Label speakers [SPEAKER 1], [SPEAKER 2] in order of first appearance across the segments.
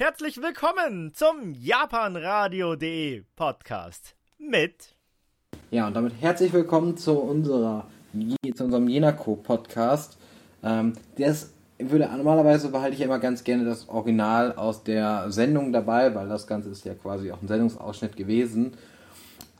[SPEAKER 1] Herzlich willkommen zum japanradio.de Podcast mit
[SPEAKER 2] Ja, und damit herzlich willkommen zu unserer zu unserem Jenako Podcast. Ähm, würde normalerweise behalte ich ja immer ganz gerne das Original aus der Sendung dabei, weil das Ganze ist ja quasi auch ein Sendungsausschnitt gewesen.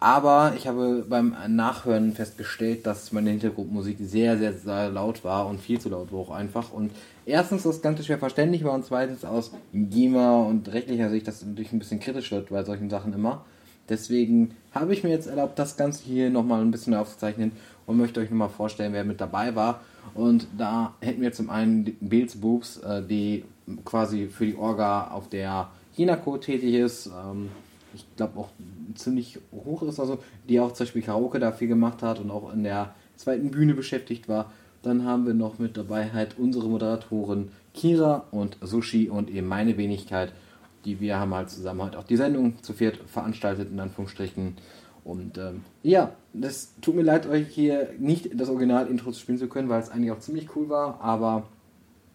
[SPEAKER 2] Aber ich habe beim Nachhören festgestellt, dass meine Hintergrundmusik sehr, sehr, sehr laut war und viel zu laut war auch einfach. Und erstens das Ganze schwer verständlich war und zweitens aus GEMA und rechtlicher Sicht das natürlich ein bisschen kritisch wird bei solchen Sachen immer. Deswegen habe ich mir jetzt erlaubt, das Ganze hier nochmal ein bisschen aufzuzeichnen und möchte euch nochmal vorstellen, wer mit dabei war. Und da hätten wir zum einen Boobs, äh, die quasi für die Orga auf der Hinako tätig ist. Ähm, ich glaube auch ziemlich hoch ist, also die auch zum Beispiel Karaoke dafür gemacht hat und auch in der zweiten Bühne beschäftigt war. Dann haben wir noch mit dabei halt unsere Moderatoren Kira und Sushi und eben meine Wenigkeit, die wir haben halt zusammen halt auch die Sendung zu viert veranstaltet, in Anführungsstrichen. Und ähm, ja, das tut mir leid, euch hier nicht das Original-Intro spielen zu können, weil es eigentlich auch ziemlich cool war, aber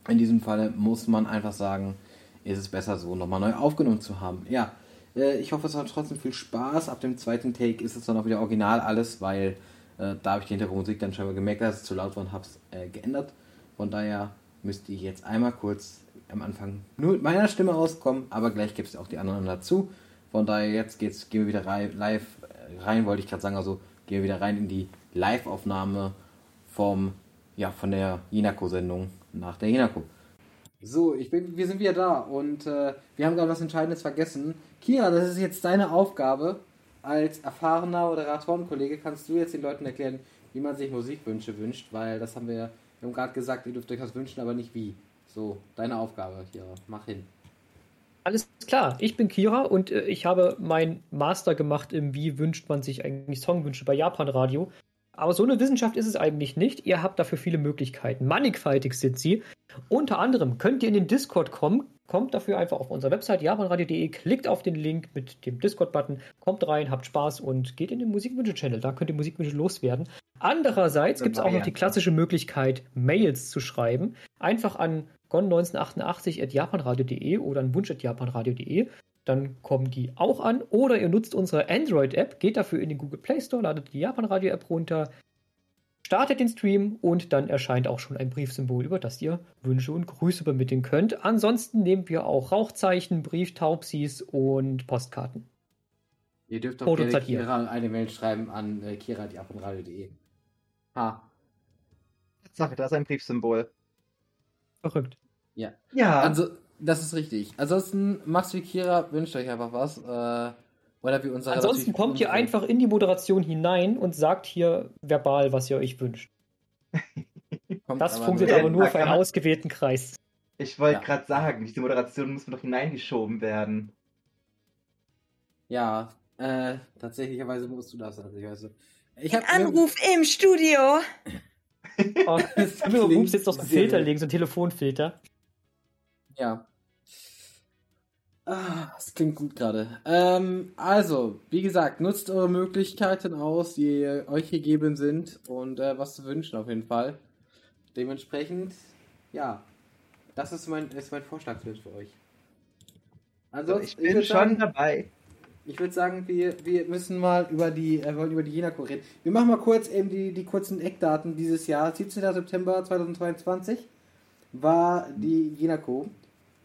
[SPEAKER 2] in diesem Fall muss man einfach sagen, ist es besser so nochmal neu aufgenommen zu haben. Ja, äh, ich hoffe, es hat trotzdem viel Spaß. Ab dem zweiten Take ist es dann auch wieder original alles, weil äh, da habe ich die Hintergrundmusik dann scheinbar gemerkt, dass es zu laut war und habe es äh, geändert. Von daher müsste ich jetzt einmal kurz am Anfang nur mit meiner Stimme rauskommen, aber gleich gibt es auch die anderen dazu. Von daher jetzt geht's, gehen wir wieder rein, live äh, rein, wollte ich gerade sagen, also gehen wir wieder rein in die Live-Aufnahme ja, von der Jinako-Sendung nach der Jinako. So, ich bin, wir sind wieder da und äh, wir haben gerade was Entscheidendes vergessen. Kira, das ist jetzt deine Aufgabe. Als erfahrener Moderatorenkollege kannst du jetzt den Leuten erklären, wie man sich Musikwünsche wünscht, weil das haben wir, wir gerade gesagt, ihr dürft euch was wünschen, aber nicht wie. So, deine Aufgabe, Kira. Mach hin.
[SPEAKER 3] Alles klar, ich bin Kira und äh, ich habe mein Master gemacht im Wie wünscht man sich eigentlich Songwünsche bei Japan Radio. Aber so eine Wissenschaft ist es eigentlich nicht. Ihr habt dafür viele Möglichkeiten. Mannigfaltig sind sie. Unter anderem könnt ihr in den Discord kommen. Kommt dafür einfach auf unsere Website japanradio.de, klickt auf den Link mit dem Discord-Button, kommt rein, habt Spaß und geht in den Musikwünsche-Channel. Da könnt ihr Musikwünsche loswerden. Andererseits gibt es auch noch die klassische Möglichkeit, Mails zu schreiben. Einfach an gon1988.japanradio.de oder an wunsch.japanradio.de dann kommen die auch an. Oder ihr nutzt unsere Android-App, geht dafür in den Google Play Store, ladet die Japan Radio App runter, startet den Stream und dann erscheint auch schon ein Briefsymbol, über das ihr Wünsche und Grüße übermitteln könnt. Ansonsten nehmen wir auch Rauchzeichen, Brieftaubsis und Postkarten.
[SPEAKER 2] Ihr dürft auch gerne Kira eine Mail schreiben an äh, kira.japanradio.de.
[SPEAKER 4] Ha. Sache, da ist ein Briefsymbol.
[SPEAKER 3] Verrückt.
[SPEAKER 2] Ja. Ja. Also, das ist richtig. Ansonsten, Max wie Kira wünscht euch einfach was. Äh, oder wie unser
[SPEAKER 3] Ansonsten kommt ihr einfach in die Moderation hinein und sagt hier verbal, was ihr euch wünscht. das funktioniert aber nur für einen ausgewählten Kreis.
[SPEAKER 4] Ich wollte ja. gerade sagen, diese Moderation muss doch hineingeschoben werden.
[SPEAKER 2] Ja, äh, tatsächlicherweise musst du das. Also,
[SPEAKER 5] ich hab Anruf im Studio.
[SPEAKER 3] oh, du musst jetzt noch einen Filter legen, so einen Telefonfilter.
[SPEAKER 2] Ja. Ah, das klingt gut gerade. Ähm, also, wie gesagt, nutzt eure Möglichkeiten aus, die euch gegeben sind und äh, was zu wünschen auf jeden Fall. Dementsprechend, ja, das ist mein, ist mein Vorschlag für euch.
[SPEAKER 4] Also, ich bin ich schon sagen, dabei.
[SPEAKER 2] Ich würde sagen, wir, wir müssen mal über die, äh, wollen über die Jenako reden. Wir machen mal kurz eben die, die kurzen Eckdaten dieses Jahr. 17. September 2022 war die Jenako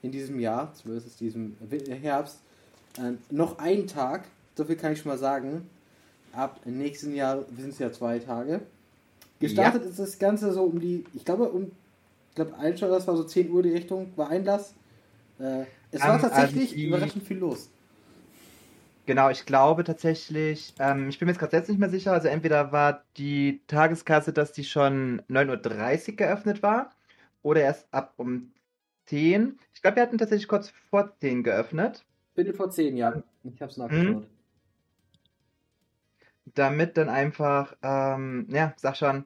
[SPEAKER 2] in diesem Jahr, zumindest diesem Herbst, äh, noch ein Tag. So viel kann ich schon mal sagen. Ab nächsten Jahr sind es ja zwei Tage. Gestartet ja. ist das Ganze so um die, ich glaube, um, ich glaube, Einschau, das war so 10 Uhr die Richtung, war Einlass. Äh, es war tatsächlich die, überraschend viel los.
[SPEAKER 4] Genau, ich glaube tatsächlich, ähm, ich bin mir jetzt gerade selbst nicht mehr sicher, also entweder war die Tageskasse, dass die schon 9.30 Uhr geöffnet war oder erst ab um 10. Ich glaube, wir hatten tatsächlich kurz vor 10 geöffnet.
[SPEAKER 2] Viertel vor 10, ja. Ich habe es nachgeschaut. Mhm.
[SPEAKER 4] Damit dann einfach, ähm, ja, sag schon,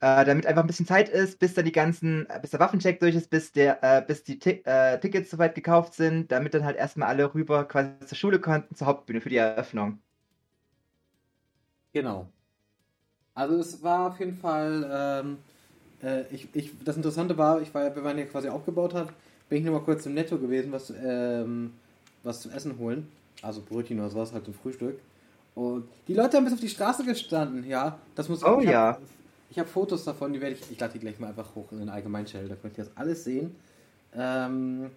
[SPEAKER 4] äh, damit einfach ein bisschen Zeit ist, bis dann die ganzen, bis der Waffencheck durch ist, bis der, äh, bis die T äh, Tickets soweit gekauft sind, damit dann halt erstmal alle rüber quasi zur Schule konnten, zur Hauptbühne für die Eröffnung.
[SPEAKER 2] Genau. Also es war auf jeden Fall ähm, äh, ich, ich, das Interessante war, ich war, wir waren ja quasi aufgebaut hat, bin ich nochmal kurz im Netto gewesen, was, ähm, was zu essen holen. Also Brötchen oder sowas, halt zum Frühstück. Und die Leute haben bis auf die Straße gestanden, ja. Das muss
[SPEAKER 4] Oh
[SPEAKER 2] ich
[SPEAKER 4] ja.
[SPEAKER 2] Hab, ich habe Fotos davon, die werde ich, ich lade die gleich mal einfach hoch in den Allgemeinchannel, da könnt ihr das alles sehen. Ähm,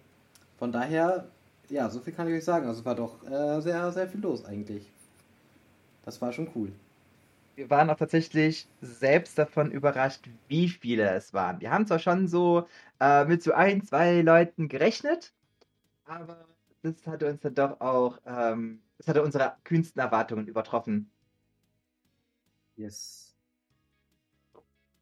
[SPEAKER 2] von daher, ja, so viel kann ich euch sagen. Also war doch äh, sehr, sehr viel los eigentlich. Das war schon cool.
[SPEAKER 4] Wir waren auch tatsächlich selbst davon überrascht, wie viele es waren. Wir haben zwar schon so äh, mit so ein, zwei Leuten gerechnet, aber das hatte uns dann doch auch, ähm, das hatte unsere kühnsten Erwartungen übertroffen.
[SPEAKER 2] Yes.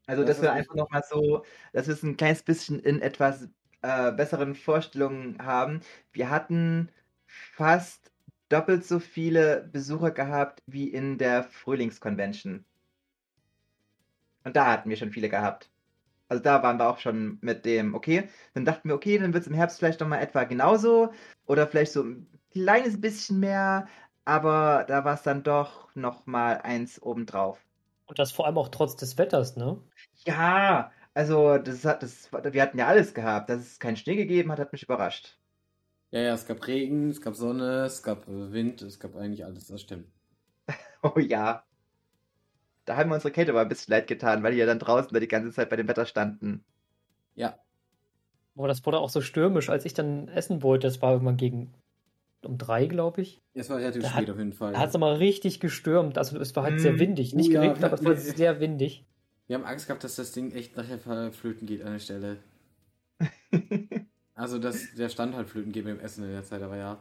[SPEAKER 4] Also,
[SPEAKER 2] Das
[SPEAKER 4] dass wir einfach nochmal so, dass wir es ein kleines bisschen in etwas äh, besseren Vorstellungen haben. Wir hatten fast doppelt so viele Besucher gehabt wie in der Frühlingsconvention. Und da hatten wir schon viele gehabt. Also da waren wir auch schon mit dem, okay, dann dachten wir, okay, dann wird es im Herbst vielleicht nochmal etwa genauso oder vielleicht so ein kleines bisschen mehr, aber da war es dann doch nochmal eins obendrauf.
[SPEAKER 3] Und das vor allem auch trotz des Wetters, ne?
[SPEAKER 4] Ja, also das hat, das, wir hatten ja alles gehabt. Dass es keinen Schnee gegeben hat, hat mich überrascht.
[SPEAKER 2] Ja, ja, es gab Regen, es gab Sonne, es gab äh, Wind, es gab eigentlich alles, das stimmt.
[SPEAKER 4] Oh ja. Da haben wir unsere Kälte aber ein bisschen leid getan, weil die ja dann draußen da die ganze Zeit bei dem Wetter standen.
[SPEAKER 2] Ja,
[SPEAKER 3] Boah, das wurde auch so stürmisch, als ich dann essen wollte. Das war irgendwann gegen um drei, glaube ich.
[SPEAKER 2] es war relativ spät
[SPEAKER 3] hat-
[SPEAKER 2] auf jeden Fall.
[SPEAKER 3] Da hat es nochmal richtig gestürmt. Also es war halt sehr
[SPEAKER 4] Mm,
[SPEAKER 3] windig. Nicht
[SPEAKER 2] oh ja,
[SPEAKER 3] geregnet, aber es war sehr windig.
[SPEAKER 2] Wir haben Angst gehabt, dass das Ding echt nachher flöten geht an der Stelle. Also, dass der Stand halt flöten mit dem Essen in der Zeit, aber ja.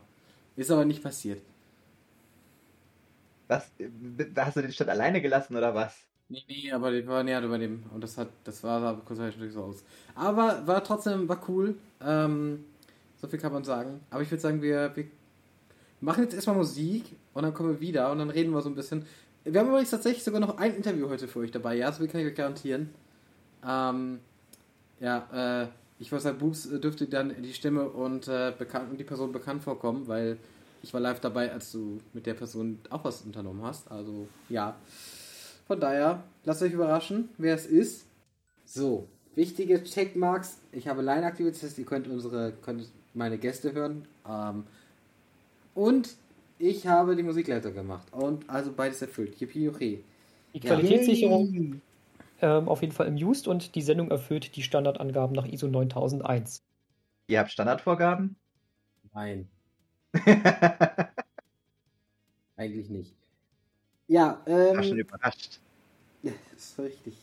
[SPEAKER 2] Ist aber nicht passiert.
[SPEAKER 4] Was? Hast du den Stand alleine gelassen oder was?
[SPEAKER 2] Nee, nee, aber wir waren näher über dem. Und das hat, das war sah kurz natürlich so aus. Aber war trotzdem, war cool. Ähm, so viel kann man sagen. Aber ich würde sagen, wir, wir machen jetzt erstmal Musik und dann kommen wir wieder und dann reden wir so ein bisschen. Wir haben übrigens tatsächlich sogar noch ein Interview heute für euch dabei, ja, so viel kann ich euch garantieren. Ähm, ja, äh, ich weiß, Boobs äh, dürfte dann die Stimme und, äh, bekannt, und die Person bekannt vorkommen, weil ich war live dabei, als du mit der Person auch was unternommen hast. Also, ja. Von daher, lasst euch überraschen, wer es ist. So, wichtige Checkmarks. Ich habe Line aktiviert, das heißt, ihr könnt unsere, könnt meine Gäste hören. Ähm, und ich habe die Musikleiter gemacht. Und also beides erfüllt. Yippie, juchie.
[SPEAKER 3] Die. Qualitätssicherung ähm, auf jeden Fall im Just und die Sendung erfüllt die Standardangaben nach ISO 9001.
[SPEAKER 4] Ihr habt Standardvorgaben?
[SPEAKER 2] Nein, eigentlich nicht. Ja, ähm.
[SPEAKER 4] War schon überrascht.
[SPEAKER 2] Ja, das ist richtig.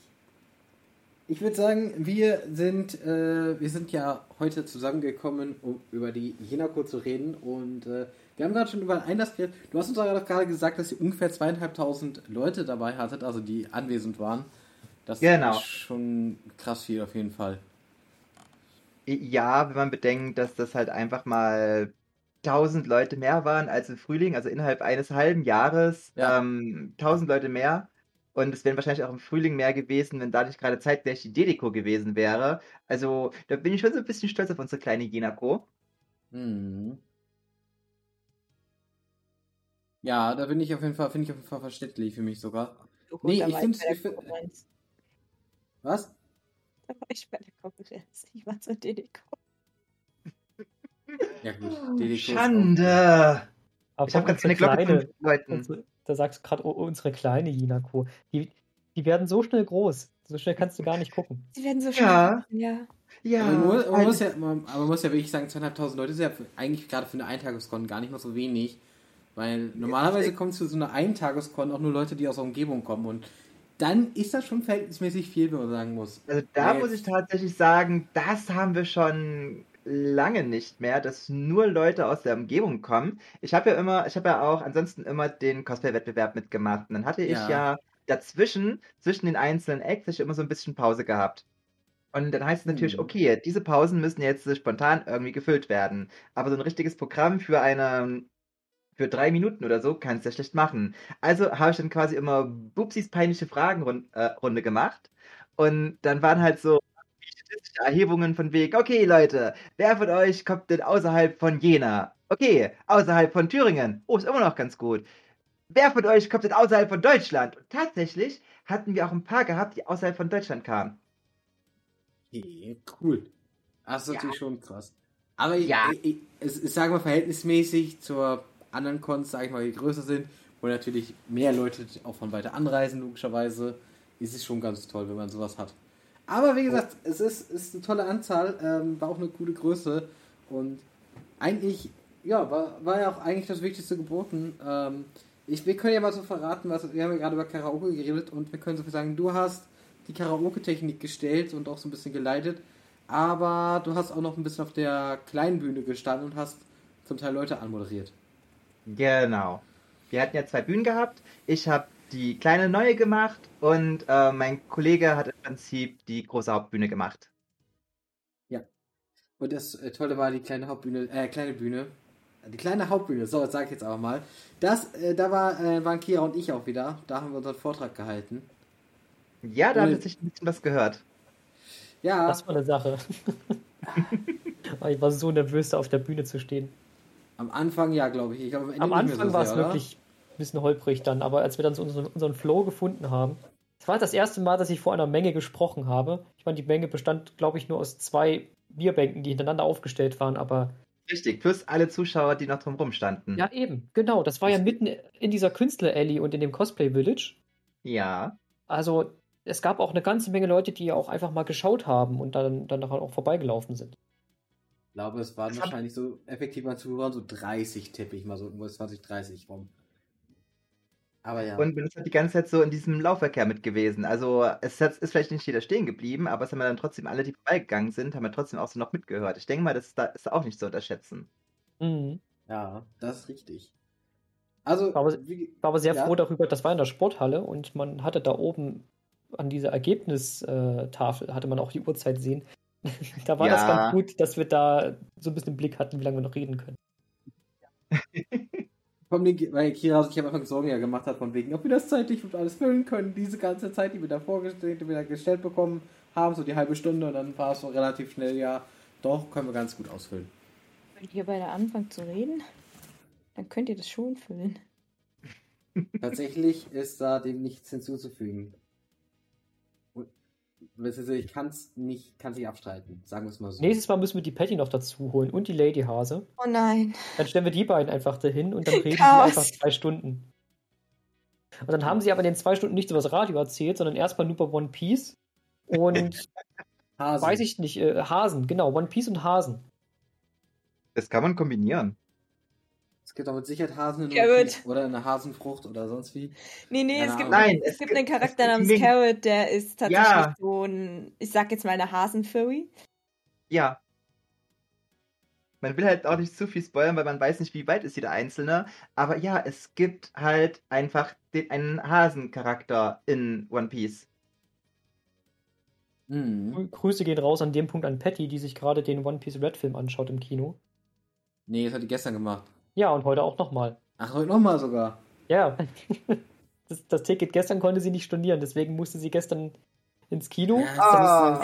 [SPEAKER 2] Ich würde sagen, wir sind, äh, wir sind ja heute zusammengekommen, um über die Jenako zu reden. Und äh, wir haben gerade schon über einen Einlass geredet. Du hast uns aber gerade gesagt, dass ihr ungefähr zweieinhalbtausend Leute dabei hattet, also die anwesend waren. Das
[SPEAKER 4] Genau.
[SPEAKER 2] ist schon krass viel auf jeden Fall.
[SPEAKER 4] Ja, wenn man bedenkt, dass das halt einfach mal 1000 Leute mehr waren als im Frühling, also innerhalb eines halben Jahres
[SPEAKER 2] Ja.
[SPEAKER 4] ähm, 1000 Leute mehr. Und es wären wahrscheinlich auch im Frühling mehr gewesen, wenn da nicht gerade zeitgleich die Dedeko gewesen wäre. Also da bin ich schon so ein bisschen stolz auf unsere kleine Jenako.
[SPEAKER 2] Mhm. Ja, da bin ich auf jeden Fall, finde ich auf jeden Fall verständlich für mich sogar.
[SPEAKER 5] So
[SPEAKER 2] Nee, ich
[SPEAKER 5] war
[SPEAKER 2] find's- Was?
[SPEAKER 5] Da war ich bei der Konkurrenz. Ich war zur DDK.
[SPEAKER 2] Ja gut, Dedeko auch-
[SPEAKER 4] Schande!
[SPEAKER 3] Aber
[SPEAKER 4] Ich habe
[SPEAKER 3] unsere
[SPEAKER 4] keine Glocke
[SPEAKER 3] kleine,
[SPEAKER 4] von Leuten.
[SPEAKER 3] unsere, da sagst du gerade oh, unsere kleine Jinako. Die, die werden so schnell groß. So schnell kannst du gar nicht gucken.
[SPEAKER 5] Sie werden so
[SPEAKER 4] Ja.
[SPEAKER 5] schnell. Ja.
[SPEAKER 4] Ja,
[SPEAKER 2] Aber man, muss, man, muss ja, man, aber man muss ja wirklich sagen, zweieinhalbtausend Leute ist ja eigentlich gerade für eine Eintageskon gar nicht mal so wenig. Weil normalerweise kommen zu so einer Eintageskon auch nur Leute, die aus der Umgebung kommen. Und dann ist das schon verhältnismäßig viel, wenn man sagen muss.
[SPEAKER 4] Also da
[SPEAKER 2] Ja,
[SPEAKER 4] muss ich tatsächlich sagen, das haben wir schon lange nicht mehr, dass nur Leute aus der Umgebung kommen. Ich habe ja immer, ich habe ja auch ansonsten immer den Cosplay-Wettbewerb mitgemacht. Und dann hatte ich
[SPEAKER 2] Ja.
[SPEAKER 4] ja, dazwischen, zwischen den einzelnen Acts, ich immer so ein bisschen Pause gehabt. Und dann heißt es natürlich,
[SPEAKER 2] Hm.
[SPEAKER 4] okay, diese Pausen müssen jetzt spontan irgendwie gefüllt werden. Aber so ein richtiges Programm für eine, für drei Minuten oder so kannst du ja schlecht machen. Also habe ich dann quasi immer Bubsis peinliche Fragenrunde äh, gemacht. Und dann waren halt so statistische Erhebungen von wegen, okay Leute, wer von euch kommt denn außerhalb von Jena? Okay, außerhalb von Thüringen. Oh, ist immer noch ganz gut. Wer von euch kommt denn außerhalb von Deutschland? Und tatsächlich hatten wir auch ein paar gehabt, die außerhalb von Deutschland kamen.
[SPEAKER 2] Okay, cool. Das ist
[SPEAKER 4] Ja.
[SPEAKER 2] natürlich schon krass. Aber ich,
[SPEAKER 4] Ja.
[SPEAKER 2] ich, ich, ich, ich sage mal verhältnismäßig zur anderen Cons, sage ich mal, die größer sind, wo natürlich mehr Leute auch von weiter anreisen, logischerweise, ist es schon ganz toll, wenn man sowas hat. Aber wie gesagt, es ist, ist eine tolle Anzahl, ähm, war auch eine coole Größe und eigentlich, ja, war, war ja auch eigentlich das Wichtigste geboten. Ähm, ich, wir können ja mal so verraten, was wir haben ja gerade über Karaoke geredet und wir können so viel sagen, du hast die Karaoke-Technik gestellt und auch so ein bisschen geleitet, aber du hast auch noch ein bisschen auf der kleinen Bühne gestanden und hast zum Teil Leute anmoderiert.
[SPEAKER 4] Genau. Wir hatten ja zwei Bühnen gehabt. Ich habe die kleine neue gemacht und äh, mein Kollege hat im Prinzip die große Hauptbühne gemacht.
[SPEAKER 2] Und das äh, Tolle war die kleine Hauptbühne, äh, kleine Bühne. Die kleine Hauptbühne, so, das sage ich jetzt aber mal. Das, äh, da war, äh, waren Kira und ich auch wieder. Da haben wir unseren Vortrag gehalten.
[SPEAKER 4] Ja, da habe
[SPEAKER 2] Cool.
[SPEAKER 4] ich ein bisschen was gehört.
[SPEAKER 2] Ja,
[SPEAKER 3] Das war eine Sache. Ich war so nervös, da auf der Bühne zu stehen.
[SPEAKER 2] Am Anfang ja, glaube ich. ich glaub, am Ende
[SPEAKER 3] Am Anfang
[SPEAKER 2] so
[SPEAKER 3] war es wirklich ein bisschen holprig dann, aber als wir dann so unseren, unseren Flow gefunden haben, es war das erste Mal, dass ich vor einer Menge gesprochen habe. Ich meine, die Menge bestand, glaube ich, nur aus zwei Bierbänken, die hintereinander aufgestellt waren, aber
[SPEAKER 4] Richtig, plus alle Zuschauer, die noch drumherum standen.
[SPEAKER 3] ja, eben, genau. Das war ja mitten in dieser Künstler-Alley und in dem Cosplay-Village.
[SPEAKER 4] Ja.
[SPEAKER 3] Also, es gab auch eine ganze Menge Leute, die ja auch einfach mal geschaut haben und dann danach auch vorbeigelaufen sind.
[SPEAKER 2] Ich glaube, es waren wahrscheinlich so effektiv mal Zuhörer, so 30 tippe ich mal so, irgendwo 20, 30 rum. Aber ja.
[SPEAKER 4] Und man ist halt die ganze Zeit so in diesem Laufverkehr mit gewesen. Also es hat- ist vielleicht nicht jeder stehen geblieben, aber es haben ja dann trotzdem alle, die vorbeigegangen sind, haben ja trotzdem auch so noch mitgehört. Ich denke mal, das ist, da, ist auch nicht zu unterschätzen.
[SPEAKER 3] Mhm.
[SPEAKER 2] ja, das ist richtig. Also,
[SPEAKER 3] Aber-
[SPEAKER 2] wie,
[SPEAKER 3] war aber sehr
[SPEAKER 2] Ja.
[SPEAKER 3] froh darüber, das war in der Sporthalle und man hatte da oben an dieser Ergebnistafel, hatte man auch die Uhrzeit sehen. Da war das
[SPEAKER 4] Ja.
[SPEAKER 3] ganz gut, dass wir da so ein bisschen im Blick hatten, wie lange wir noch reden können.
[SPEAKER 2] Von den, weil Kira sich am Anfang Sorgen ja gemacht hat, von wegen, ob wir das zeitlich und alles füllen können, diese ganze Zeit, die wir da vorgestellt, die wir da gestellt bekommen haben, so die halbe Stunde, und dann war es so relativ schnell, ja, doch, können wir ganz gut ausfüllen.
[SPEAKER 5] Wenn ihr beide anfangt zu reden, dann könnt ihr das schon füllen.
[SPEAKER 2] Tatsächlich ist da dem nichts hinzuzufügen. Ich kann es nicht, kann nicht abstreiten, sagen wir es mal so.
[SPEAKER 3] Nächstes Mal müssen wir die Patty noch dazu holen und die Lady Hase.
[SPEAKER 5] Oh nein.
[SPEAKER 3] Dann stellen wir die beiden einfach dahin und dann reden sie
[SPEAKER 5] Chaos.
[SPEAKER 3] einfach zwei Stunden. Und dann haben sie aber in den zwei Stunden nichts über das Radio erzählt, sondern erstmal nur über One Piece und
[SPEAKER 2] Hase.
[SPEAKER 3] weiß ich nicht, äh, Hasen, genau, One Piece und Hasen.
[SPEAKER 4] Das kann man kombinieren.
[SPEAKER 2] Es gibt auch mit Sicherheit Hasen in
[SPEAKER 5] Carrot.
[SPEAKER 2] One Piece oder eine Hasenfrucht oder sonst wie.
[SPEAKER 5] Nee, nee, es gibt.
[SPEAKER 4] Nein,
[SPEAKER 5] es
[SPEAKER 4] es
[SPEAKER 5] gibt einen Charakter namens
[SPEAKER 4] Mink.
[SPEAKER 5] Carrot, der ist tatsächlich
[SPEAKER 4] Ja.
[SPEAKER 5] so ein, ich sag jetzt mal eine Hasenfurry.
[SPEAKER 4] Ja. Man will halt auch nicht zu viel spoilern, weil man weiß nicht, wie weit ist jeder Einzelne. Aber ja, es gibt halt einfach den, einen Hasencharakter in One Piece.
[SPEAKER 2] Mhm.
[SPEAKER 3] Grü- Grüße gehen raus an dem Punkt an Patty, die sich gerade den One Piece Red Film anschaut im Kino.
[SPEAKER 2] Nee, das hat die gestern gemacht.
[SPEAKER 3] Ja, und heute auch nochmal.
[SPEAKER 2] Ach, heute nochmal sogar.
[SPEAKER 3] Ja. Das, das Ticket gestern konnte sie nicht stornieren, deswegen musste sie gestern ins Kino.
[SPEAKER 4] Ah.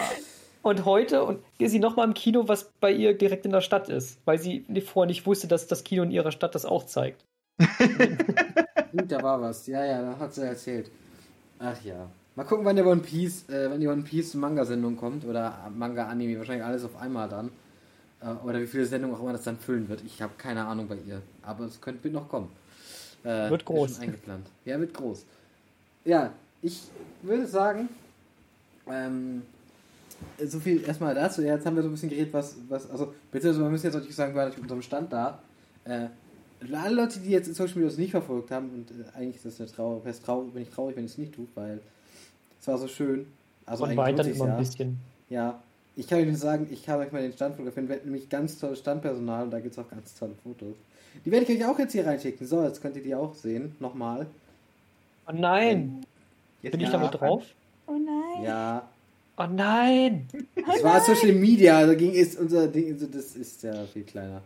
[SPEAKER 3] Und heute und ist sie nochmal im Kino, was bei ihr direkt in der Stadt ist, weil sie vorher nicht wusste, dass das Kino in ihrer Stadt das auch zeigt.
[SPEAKER 2] Stimmt, da war was. Ja, ja, da hat sie erzählt. Ach ja. Mal gucken, wann der One Piece, äh, wenn die One Piece Manga-Sendung kommt oder Manga-Anime, wahrscheinlich alles auf einmal dann. Äh, oder wie viele Sendungen auch immer das dann füllen wird. Ich habe keine Ahnung bei ihr. Aber es könnte noch kommen. Äh,
[SPEAKER 3] Wird
[SPEAKER 2] ist
[SPEAKER 3] groß.
[SPEAKER 2] schon eingeplant. Ja, wird groß. Ja, ich würde sagen, ähm, so viel erstmal dazu. Ja, jetzt haben wir so ein bisschen geredet, was, was, also, beziehungsweise wir müssen jetzt natürlich sagen, wir waren natürlich unserem Stand da. Äh, alle Leute, die jetzt Social Media nicht verfolgt haben, und äh, eigentlich ist das eine Trauer, wäre traurig, bin ich traurig, wenn ich es nicht tue, weil es war so schön. Also lohnt sich's
[SPEAKER 3] immer ein
[SPEAKER 2] ja.
[SPEAKER 3] bisschen.
[SPEAKER 2] Ja, ich kann euch nur sagen, ich kann euch mal den Stand fotografieren. Wir hatten nämlich ganz tolles Standpersonal und da gibt es auch ganz tolle Fotos. Die werde ich euch auch jetzt hier reinschicken. So, jetzt könnt ihr die auch sehen. Nochmal.
[SPEAKER 3] Oh nein!
[SPEAKER 4] Jetzt
[SPEAKER 3] Bin ich damit drauf?
[SPEAKER 5] Oh nein.
[SPEAKER 2] Ja,
[SPEAKER 3] Oh nein!
[SPEAKER 2] das war Social Media. Da ging ist unser Ding, also das ist ja viel kleiner.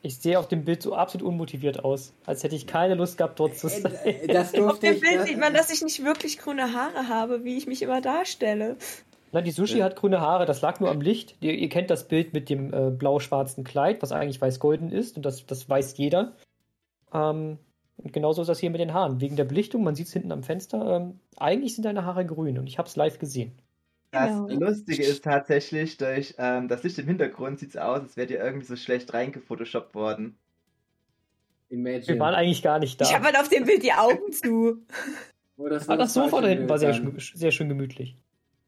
[SPEAKER 3] Ich sehe auf dem Bild so absolut unmotiviert aus, als hätte ich keine Lust gehabt, dort zu sein.
[SPEAKER 2] Äh, Das
[SPEAKER 5] Auf
[SPEAKER 2] durfte
[SPEAKER 5] dem
[SPEAKER 2] ich.
[SPEAKER 5] Bild sieht man, dass ich nicht wirklich grüne Haare habe, wie ich mich immer darstelle.
[SPEAKER 3] Na, die Sushi
[SPEAKER 2] Ja.
[SPEAKER 3] hat grüne Haare, das lag nur am Licht. Ihr, ihr kennt das Bild mit dem äh, blau-schwarzen Kleid, was eigentlich weiß-golden ist, und das, das weiß jeder. Ähm, und genauso ist das hier mit den Haaren. Wegen der Belichtung, man sieht es hinten am Fenster, ähm, eigentlich sind deine Haare grün und ich habe es live gesehen.
[SPEAKER 4] Das
[SPEAKER 5] Genau.
[SPEAKER 4] Lustige ist tatsächlich, durch ähm, das Licht im Hintergrund sieht es aus, als wärt ihr irgendwie so schlecht reingefotoshoppt worden.
[SPEAKER 2] Imagine.
[SPEAKER 3] Wir waren eigentlich gar nicht da.
[SPEAKER 5] Ich habe halt auf dem Bild die Augen zu.
[SPEAKER 2] Oh, das,
[SPEAKER 3] Aber das Sofa da hinten war sehr, sehr schön gemütlich.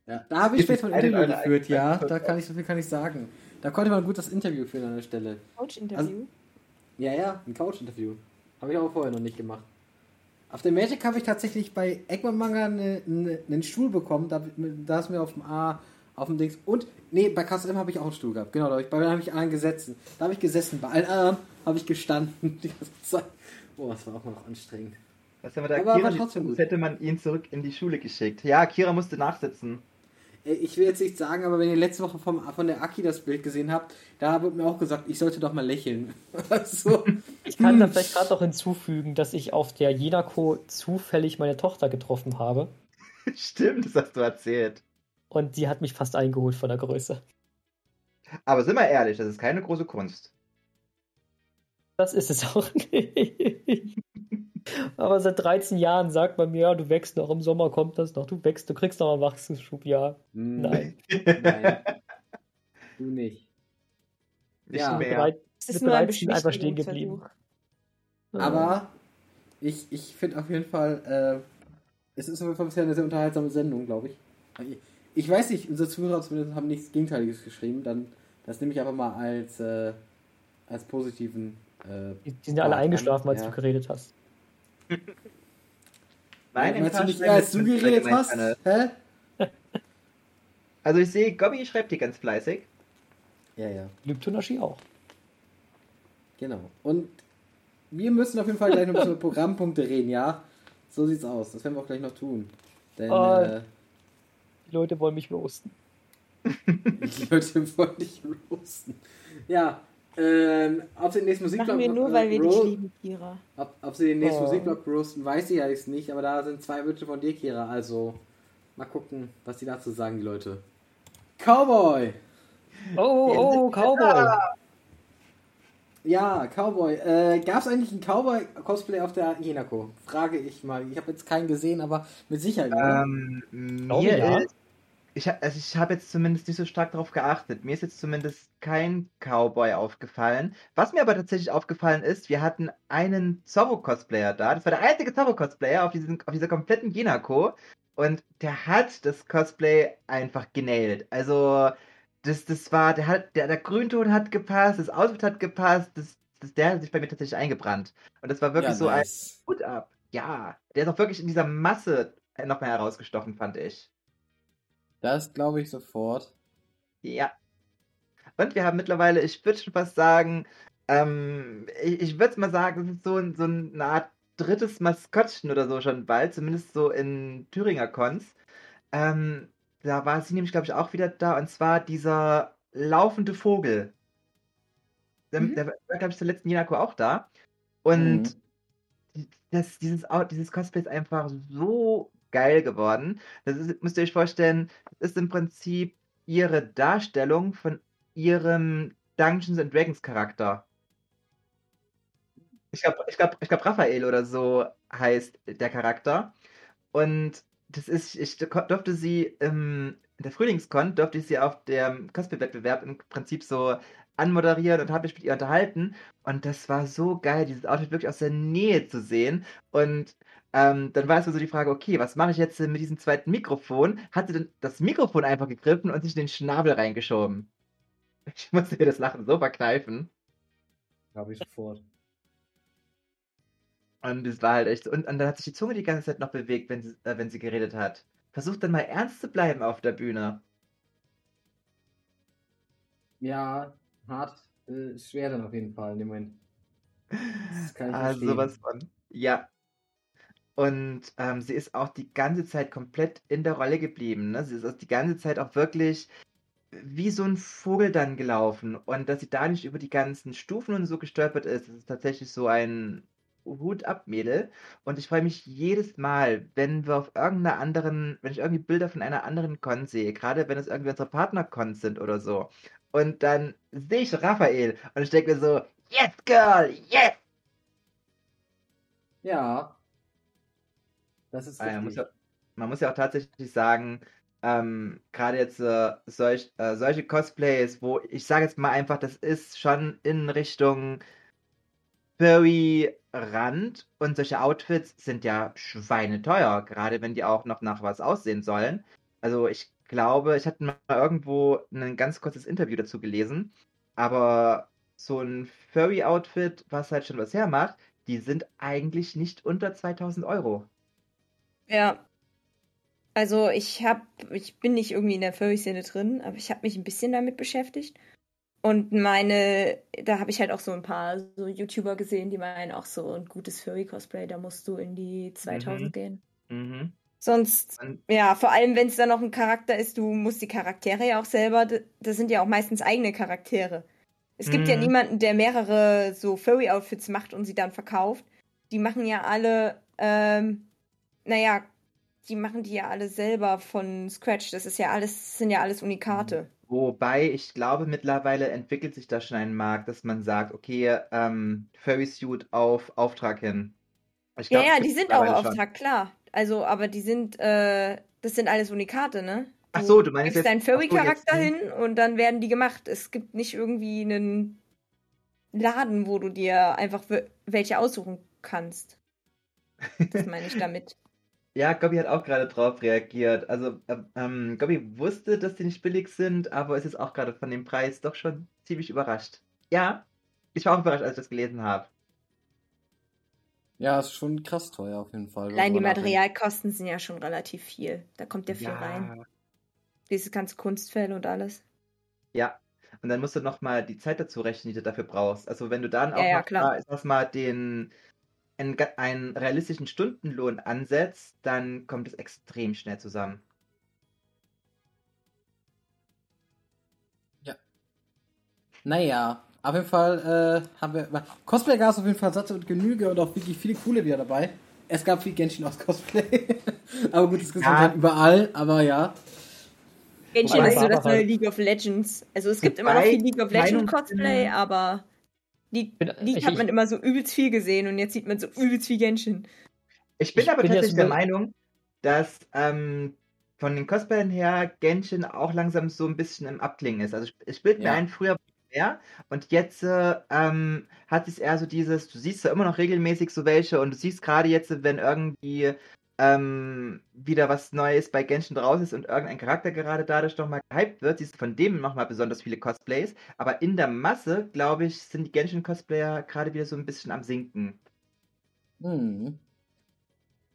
[SPEAKER 2] Ja, da habe ich später ein
[SPEAKER 4] eine
[SPEAKER 2] Interview
[SPEAKER 4] eure
[SPEAKER 2] geführt, ja.
[SPEAKER 4] eigene
[SPEAKER 2] Da kann ich so viel kann ich sagen. Da konnte man gut das Interview führen an der Stelle.
[SPEAKER 5] Couch-Interview.
[SPEAKER 2] Ja, ja, ein Couch-Interview. Habe ich aber vorher noch nicht gemacht. Auf der Magic habe ich tatsächlich bei Egmont Manga eine- eine- einen Stuhl bekommen. Da, da ist mir auf dem A, auf dem Dings. Und, nee, bei KSM habe ich auch einen Stuhl gehabt. Genau, da habe ich, bei mir habe ich allen gesessen. Da habe ich gesessen. Bei allen anderen habe ich gestanden. Die ganze Zeit. Boah, das war auch noch anstrengend.
[SPEAKER 4] Was haben wir da?
[SPEAKER 2] Aber
[SPEAKER 4] Kira
[SPEAKER 2] war trotzdem gut.
[SPEAKER 4] hätte man ihn zurück in die Schule geschickt. Ja, Kira musste nachsitzen.
[SPEAKER 2] Äh, Ich will jetzt nicht sagen, aber wenn ihr letzte Woche vom, von der Aki das Bild gesehen habt, da wurde mir auch gesagt, ich sollte doch mal lächeln. Also,
[SPEAKER 3] Ich kann da vielleicht gerade noch hinzufügen, dass ich auf der Jenako zufällig meine Tochter getroffen habe.
[SPEAKER 4] Stimmt, das hast du erzählt.
[SPEAKER 3] Und die hat mich fast eingeholt von der Größe.
[SPEAKER 4] Aber sind wir ehrlich, das ist keine große Kunst.
[SPEAKER 3] Das ist es auch nicht. Aber seit 13 Jahren sagt man mir, ja, du wächst noch, im Sommer kommt das noch, du wächst, du kriegst noch einen Wachstumsschub, ja.
[SPEAKER 2] hm,
[SPEAKER 3] Nein.
[SPEAKER 2] Nein. Du nicht.
[SPEAKER 4] Nicht
[SPEAKER 2] Ja.
[SPEAKER 4] mehr.
[SPEAKER 3] Bereit-
[SPEAKER 5] Es ist
[SPEAKER 3] mit
[SPEAKER 5] nur ein
[SPEAKER 3] 13 einfach stehen geblieben.
[SPEAKER 2] Aber ich, ich finde auf jeden Fall, äh, es ist auf jeden Fall bisher eine sehr unterhaltsame Sendung, glaube ich. Ich- Ich weiß nicht, unsere Zuhörer zumindest haben nichts Gegenteiliges geschrieben, dann das nehme ich einfach mal als, äh, als positiven. Äh,
[SPEAKER 3] Die, die sind ja alle eingeschlafen, als
[SPEAKER 2] ja.
[SPEAKER 3] du geredet hast.
[SPEAKER 4] Nein,
[SPEAKER 2] meinst du nicht, als du geredet
[SPEAKER 4] jetzt
[SPEAKER 2] hast? Hä?
[SPEAKER 4] Also ich sehe, Gobby schreibt hier ganz fleißig.
[SPEAKER 2] Ja, ja.
[SPEAKER 3] Lügt Tunashi auch.
[SPEAKER 2] Genau. Und wir müssen auf jeden Fall gleich noch ein bisschen über Programmpunkte reden, ja? So sieht's aus. Das werden wir auch gleich noch tun. Denn
[SPEAKER 3] Ah.
[SPEAKER 2] äh,
[SPEAKER 3] Die Leute wollen mich roasten.
[SPEAKER 2] die Leute wollen dich roasten. Ja, ähm, ob sie den nächsten Musikblock
[SPEAKER 5] Machen wir nur,
[SPEAKER 2] äh,
[SPEAKER 5] weil wir dich
[SPEAKER 2] ro-
[SPEAKER 5] lieben, Kira.
[SPEAKER 2] Ob, ob sie den nächsten
[SPEAKER 3] Oh.
[SPEAKER 2] Musikblock roasten, weiß ich ja jetzt nicht, aber da sind zwei Wünsche von dir, Kira. Also mal gucken, was die dazu sagen, die Leute. Cowboy!
[SPEAKER 3] Oh, oh, Cowboy.
[SPEAKER 2] Ja, Cowboy. Äh, Gab es eigentlich einen Cowboy-Cosplay auf der Jenako? Frage ich mal. Ich habe jetzt keinen gesehen, aber mit Sicherheit. oder?
[SPEAKER 4] Ähm, mir
[SPEAKER 3] ja.
[SPEAKER 4] ist, ich, also ich habe jetzt zumindest nicht so stark darauf geachtet. Mir ist jetzt zumindest kein Cowboy aufgefallen. Was mir aber tatsächlich aufgefallen ist, wir hatten einen Zorro-Cosplayer da. Das war der einzige Zorro-Cosplayer auf, auf dieser kompletten Jenako. Und der hat das Cosplay einfach genailt. Also, das, das war, der hat, der, der Grünton hat gepasst, das Outfit hat gepasst, das, das, der hat sich bei mir tatsächlich eingebrannt. Und das war wirklich
[SPEAKER 2] ja,
[SPEAKER 4] so ein
[SPEAKER 2] nice.
[SPEAKER 4] Hut ab. Ja, der ist auch wirklich in dieser Masse noch mehr herausgestochen, fand ich.
[SPEAKER 2] Das glaube ich sofort.
[SPEAKER 4] Ja. Und wir haben mittlerweile, ich würde schon fast sagen, ähm, ich, ich würde mal sagen, es ist so, so eine Art drittes Maskottchen oder so schon bald, zumindest so in Thüringer Cons. Ähm, da war sie nämlich, glaube ich, auch wieder da, und zwar dieser laufende Vogel. Der,
[SPEAKER 5] Mhm.
[SPEAKER 4] der war, glaube ich, zur letzten Jenako auch da. Und
[SPEAKER 2] Mhm.
[SPEAKER 4] das, dieses, dieses Cosplay ist einfach so geil geworden. Das ist, müsst ihr euch vorstellen, das ist im Prinzip ihre Darstellung von ihrem Dungeons and Dragons Charakter. Ich glaube, ich glaub, ich glaub, Raphael oder so heißt der Charakter. Und das ist, ich durfte sie im, in der Frühlingskon, durfte ich sie auf dem Cosplay-Wettbewerb im Prinzip so anmoderieren und habe mich mit ihr unterhalten. Und das war so geil, dieses Outfit wirklich aus der Nähe zu sehen. Und ähm, dann war es so die Frage, okay, was mache ich jetzt mit diesem zweiten Mikrofon? Hat sie dann das Mikrofon einfach gegriffen und sich in den Schnabel reingeschoben. Ich musste mir das Lachen so verkneifen.
[SPEAKER 2] Glaube ich sofort.
[SPEAKER 4] Und es war halt echt so. Und, und dann hat sich die Zunge die ganze Zeit noch bewegt, wenn sie, äh, wenn sie geredet hat. Versucht dann mal ernst zu bleiben auf der Bühne.
[SPEAKER 2] Ja, hart. Äh, schwer dann auf jeden Fall in dem Moment. Das kann ich
[SPEAKER 4] Ah,
[SPEAKER 2] verstehen.
[SPEAKER 4] sowas von. Ja. Und ähm, sie ist auch die ganze Zeit komplett in der Rolle geblieben. Ne? Sie ist auch die ganze Zeit auch wirklich wie so ein Vogel dann gelaufen. Und dass sie da nicht über die ganzen Stufen und so gestolpert ist, das ist tatsächlich so ein Hut ab, Mädel. Und ich freue mich jedes Mal, wenn wir auf irgendeiner anderen, wenn ich irgendwie Bilder von einer anderen Con sehe, gerade wenn es irgendwie unsere Partner-Cons sind oder so. Und dann sehe ich Raphael und ich denke mir so, yes, girl, yes!
[SPEAKER 2] Ja. Das ist
[SPEAKER 4] Ah,
[SPEAKER 2] richtig.
[SPEAKER 4] muss ja, man muss ja auch tatsächlich sagen, ähm, gerade jetzt äh, solch, äh, solche Cosplays, wo ich sage jetzt mal einfach, das ist schon in Richtung Furry-Rand und solche Outfits sind ja schweineteuer, gerade wenn die auch noch nach was aussehen sollen. Also ich glaube, ich hatte mal irgendwo ein ganz kurzes Interview dazu gelesen, aber so ein Furry-Outfit, was halt schon was hermacht, die sind eigentlich nicht unter 2000 Euro.
[SPEAKER 5] Ja. Also ich hab, ich bin nicht irgendwie in der Furry-Szene drin, aber ich habe mich ein bisschen damit beschäftigt. Und meine, da habe ich halt auch so ein paar so YouTuber gesehen, die meinen auch so ein gutes Furry-Cosplay, da musst du in die 2000
[SPEAKER 4] Mhm.
[SPEAKER 5] gehen.
[SPEAKER 4] Mhm.
[SPEAKER 5] Sonst, ja, vor allem wenn es dann noch ein Charakter ist, du musst die Charaktere ja auch selber, das sind ja auch meistens eigene Charaktere. Es gibt ja
[SPEAKER 4] Mhm.
[SPEAKER 5] niemanden, der mehrere so Furry-Outfits macht und sie dann verkauft. Die machen ja alle, ähm, naja, die machen die ja alle selber von Scratch. Das ist ja alles, sind ja alles Unikate.
[SPEAKER 4] Wobei ich glaube, mittlerweile entwickelt sich da schon ein Markt, dass man sagt, okay, ähm, Furry-Suit auf Auftrag hin.
[SPEAKER 5] Ja,
[SPEAKER 4] glaub,
[SPEAKER 5] ja,
[SPEAKER 4] das
[SPEAKER 5] die sind auch
[SPEAKER 4] schon.
[SPEAKER 5] Auftrag, klar. Also, aber die sind, äh, das sind alles Unikate, ne?
[SPEAKER 4] Ach so, du meinst jetzt-
[SPEAKER 5] deinen Furry-Charakter
[SPEAKER 4] jetzt-
[SPEAKER 5] hin und dann werden die gemacht. Es gibt nicht irgendwie einen Laden, wo du dir einfach we- welche aussuchen kannst. Das meine ich damit.
[SPEAKER 4] Ja, Gobby hat auch gerade drauf reagiert. Also, ähm, ähm, Gobby wusste, dass die nicht billig sind, aber ist jetzt auch gerade von dem Preis doch schon ziemlich überrascht. Ja, ich war auch überrascht, als ich das gelesen habe.
[SPEAKER 2] Ja, ist schon krass teuer auf jeden Fall.
[SPEAKER 5] Allein die. Materialkosten sind ja schon relativ viel. Da kommt ja viel rein. Dieses ganze Kunstfell und alles.
[SPEAKER 4] Ja, und dann musst du nochmal die Zeit dazu rechnen, die du dafür brauchst. Also wenn du dann
[SPEAKER 5] Ja,
[SPEAKER 4] auch
[SPEAKER 5] ja,
[SPEAKER 4] noch
[SPEAKER 5] klar.
[SPEAKER 4] mal, mal, den einen, einen realistischen Stundenlohn ansetzt, dann kommt es extrem schnell zusammen.
[SPEAKER 2] Naja, auf jeden Fall äh, haben wir. Cosplay gab es auf jeden Fall Satz und Genüge und auch wirklich viele coole wieder dabei. Es gab viel Genshin aus Cosplay. aber gut, das gibt
[SPEAKER 4] Ja.
[SPEAKER 2] halt überall, aber ja.
[SPEAKER 5] Genshin ist so das neue League of Legends. Also es gibt immer noch viel League of Legends Cosplay, aber die,
[SPEAKER 3] Bin-
[SPEAKER 5] die
[SPEAKER 3] ich-
[SPEAKER 5] hat man
[SPEAKER 3] ich-
[SPEAKER 5] immer so übelst viel gesehen und jetzt sieht man so übelst viel Genshin.
[SPEAKER 4] Ich bin
[SPEAKER 3] Ich
[SPEAKER 4] aber
[SPEAKER 3] bin
[SPEAKER 4] tatsächlich der Meinung, dass ähm, von den Cosplayern her Genshin auch langsam so ein bisschen im Abklingen ist. Also ich, ich bilde mir
[SPEAKER 2] Ja.
[SPEAKER 4] ein, früher es mehr und jetzt äh, ähm, hat es eher so dieses, du siehst ja immer noch regelmäßig so welche und du siehst gerade jetzt, wenn irgendwie ähm, wieder was Neues bei Genshin draus ist und irgendein Charakter gerade dadurch nochmal gehypt wird, siehst du von dem nochmal besonders viele Cosplays. Aber in der Masse, glaube ich, sind die Genshin-Cosplayer gerade wieder so ein bisschen am Sinken.
[SPEAKER 2] Hm.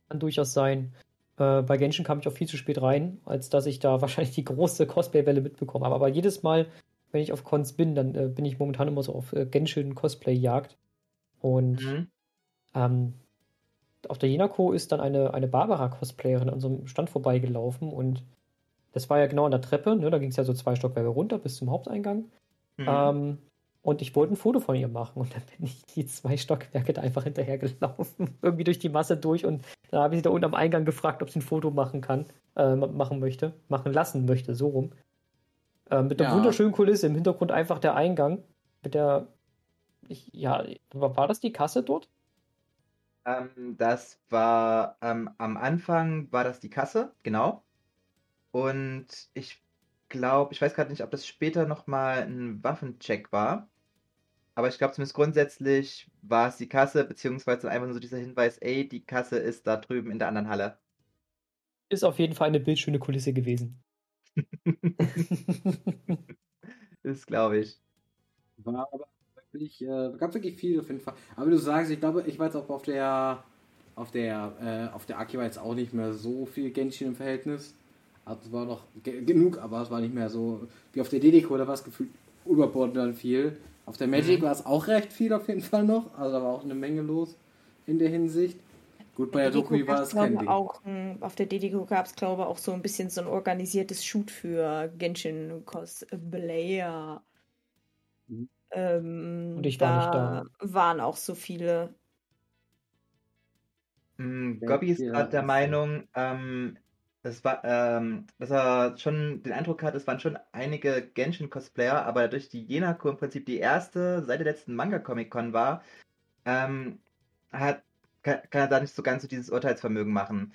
[SPEAKER 3] Kann durchaus sein. Äh, bei Genshin kam ich auch viel zu spät rein, als dass ich da wahrscheinlich die große Cosplay-Welle mitbekommen habe. Aber jedes Mal, wenn ich auf Cons bin, dann äh, bin ich momentan immer so auf äh, Genshin-Cosplay-Jagd. Und
[SPEAKER 4] Mhm.
[SPEAKER 3] ähm, auf der Jenako ist dann eine, eine Barbara-Cosplayerin an so einem Stand vorbeigelaufen und das war ja genau an der Treppe, ne? Da ging es ja so zwei Stockwerke runter bis zum Haupteingang.
[SPEAKER 4] Mhm.
[SPEAKER 3] Ähm, und ich wollte ein Foto von ihr machen und dann bin ich die zwei Stockwerke da einfach hinterhergelaufen, irgendwie durch die Masse durch und da habe ich sie da unten am Eingang gefragt, ob sie ein Foto machen kann, äh, ma- machen möchte, machen lassen möchte, so rum. Äh, mit einer
[SPEAKER 2] Ja.
[SPEAKER 3] wunderschönen Kulisse, im Hintergrund einfach der Eingang mit der, ich, ja, war das die Kasse dort?
[SPEAKER 4] Ähm, das war ähm, am Anfang war das die Kasse, genau. Und ich glaube, ich weiß gerade nicht, ob das später nochmal ein Waffencheck war. Aber ich glaube zumindest grundsätzlich war es die Kasse, beziehungsweise einfach nur so dieser Hinweis, ey, die Kasse ist da drüben in der anderen Halle.
[SPEAKER 3] Ist auf jeden Fall eine bildschöne Kulisse gewesen.
[SPEAKER 4] Das glaube ich.
[SPEAKER 2] War aber wirklich, äh, gab wirklich viel auf jeden Fall. Aber du sagst, ich glaube, ich war jetzt auch auf der auf der äh, auf der Aki war jetzt auch nicht mehr so viel Genshin im Verhältnis. Also es war noch ge genug, aber es war nicht mehr so wie auf der Dedeko, da war es gefühlt überbordend viel. Auf der Magic
[SPEAKER 4] Mhm.
[SPEAKER 2] war es auch recht viel auf jeden Fall noch. Also da war auch eine Menge los in der Hinsicht. Gut, bei der Dokui war es kein Ding.
[SPEAKER 5] auch auf der Dedico gab es, glaube ich, auch so ein bisschen so ein organisiertes Shoot für Genshin Cosplayer.
[SPEAKER 2] Mhm.
[SPEAKER 5] Ähm,
[SPEAKER 3] Und ich war nicht
[SPEAKER 5] waren auch so viele.
[SPEAKER 4] Mm,
[SPEAKER 2] Wer
[SPEAKER 4] Gobby ist gerade der Meinung, ähm, das war, ähm, dass er schon den Eindruck hat, es waren schon einige Genshin-Cosplayer, aber durch die Jenako im Prinzip die erste seit der letzten Manga-Comic-Con war, ähm, hat, kann, kann er da nicht so ganz so dieses Urteilsvermögen machen.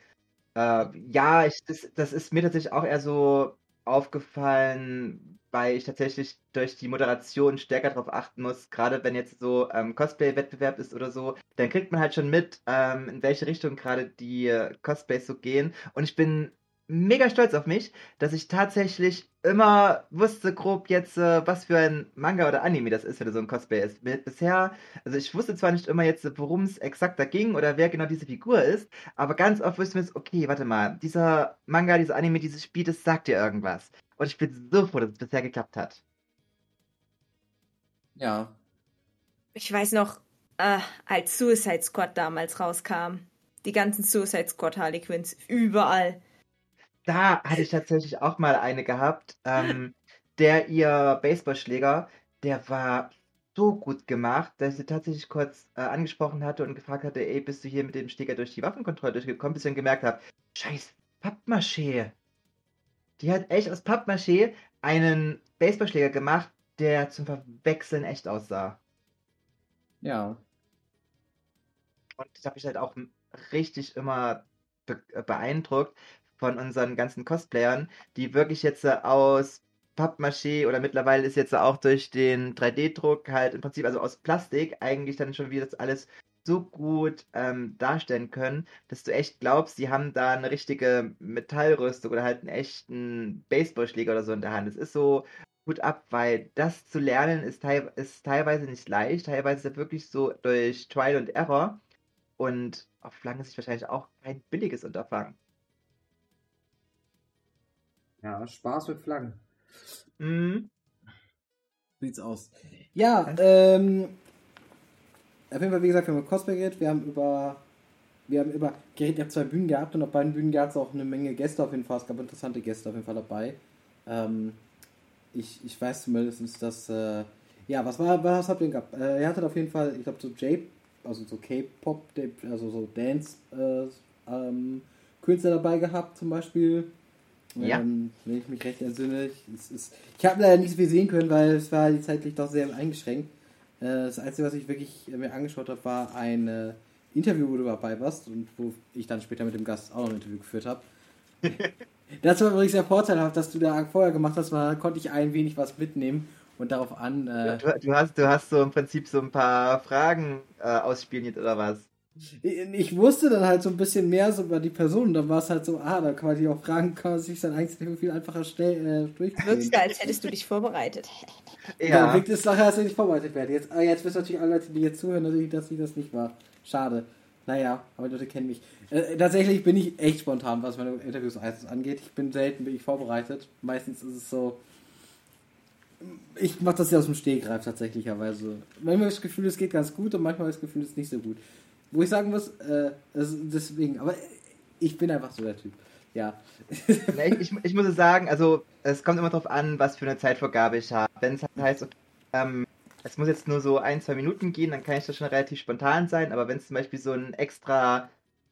[SPEAKER 4] Äh, ja, ich, das, das ist mir tatsächlich auch eher so aufgefallen, weil ich tatsächlich durch die Moderation stärker darauf achten muss, gerade wenn jetzt so ähm, Cosplay-Wettbewerb ist oder so, dann kriegt man halt schon mit, ähm, in welche Richtung gerade die äh, Cosplays so gehen. Und ich bin mega stolz auf mich, dass ich tatsächlich immer wusste grob jetzt, äh, was für ein Manga oder Anime das ist, wenn so ein Cosplay ist. Bisher, also ich wusste zwar nicht immer jetzt, worum es exakt da ging oder wer genau diese Figur ist, aber ganz oft wusste ich mir, okay, warte mal, dieser Manga, dieser Anime, dieses Spiel, das sagt dir irgendwas. Und ich bin so froh, dass es bisher geklappt hat.
[SPEAKER 2] Ja.
[SPEAKER 5] Ich weiß noch, äh, als Suicide Squad damals rauskam, die ganzen Suicide Squad Harlequins überall
[SPEAKER 4] da hatte ich tatsächlich auch mal eine gehabt. Ähm, der ihr Baseballschläger, der war so gut gemacht, dass ich sie tatsächlich kurz äh, angesprochen hatte und gefragt hatte, ey, bist du hier mit dem Schläger durch die Waffenkontrolle durchgekommen, bis ich dann gemerkt habe, scheiß Pappmaché. Die hat echt aus Pappmaché einen Baseballschläger gemacht, der zum Verwechseln echt aussah.
[SPEAKER 2] Ja.
[SPEAKER 4] Und das habe ich halt auch richtig immer be beeindruckt, von unseren ganzen Cosplayern, die wirklich jetzt äh, aus Pappmaché oder mittlerweile ist jetzt auch durch den 3D-Druck halt im Prinzip, also aus Plastik, eigentlich dann schon wieder das alles so gut ähm, darstellen können, dass du echt glaubst, sie haben da eine richtige Metallrüstung oder halt einen echten Baseballschläger oder so in der Hand. Es ist so gut ab, weil das zu lernen ist, teil ist teilweise nicht leicht, teilweise ist es wirklich so durch Trial and Error und auf lange Sicht wahrscheinlich auch kein billiges Unterfangen.
[SPEAKER 2] Ja, Spaß mit Flaggen.
[SPEAKER 4] Mhm.
[SPEAKER 2] Sieht's aus. Ja, ähm, auf jeden Fall, wie gesagt, wir haben über Cosplay geredet, wir haben über, wir haben über, geredet, ihr habt zwei Bühnen gehabt und auf beiden Bühnen gab es auch eine Menge Gäste auf jeden Fall, es gab interessante Gäste auf jeden Fall dabei. Ähm, ich, ich weiß zumindest, dass, äh, ja, was war, was habt ihr gehabt? Äh, ihr hattet auf jeden Fall, ich glaube, so J, also so K-Pop, also so Dance, äh, ähm, Künstler dabei gehabt zum Beispiel. Ja. Ähm, wenn ich mich recht entsinne. Ich, ich habe leider nicht so viel sehen können, weil es war die zeitlich doch sehr eingeschränkt. Äh, das Einzige, was ich wirklich mir angeschaut habe, war ein äh, Interview, wo du dabei warst und wo ich dann später mit dem Gast auch noch ein Interview geführt habe. das war übrigens sehr vorteilhaft, dass du da vorher gemacht hast, weil da konnte ich ein wenig was mitnehmen und darauf an. Äh,
[SPEAKER 4] du, du, hast, du hast so im Prinzip so ein paar Fragen äh, ausspioniert oder was?
[SPEAKER 2] Ich wusste dann halt so ein bisschen mehr so über die Person. Dann war es halt so, ah, da kann man die auch fragen, kann man sich dann eigentlich viel einfacher schnell äh, durchführen.
[SPEAKER 5] Wirkst als hättest du dich vorbereitet.
[SPEAKER 2] Ja. Dann wirkt es nachher, als wenn ich vorbereitet werde. Jetzt, ah, jetzt wissen natürlich alle Leute, die jetzt zuhören, natürlich, dass ich das nicht war. Schade. Naja, aber die Leute kennen mich. Äh, tatsächlich bin ich echt spontan, was meine Interviews angeht. Ich bin selten bin ich vorbereitet. Meistens ist es so. Ich mache das ja aus dem Stegreif tatsächlicherweise. Manchmal habe ich das Gefühl, es geht ganz gut und manchmal habe ich das Gefühl, es ist nicht so gut. Wo ich sagen muss, äh, deswegen, aber ich bin einfach so der Typ. Ja.
[SPEAKER 4] ich, ich muss sagen, also es kommt immer darauf an, was für eine Zeitvorgabe ich habe. Wenn es halt heißt, okay, ähm, es muss jetzt nur so ein, zwei Minuten gehen, dann kann ich das schon relativ spontan sein, aber wenn es zum Beispiel so ein extra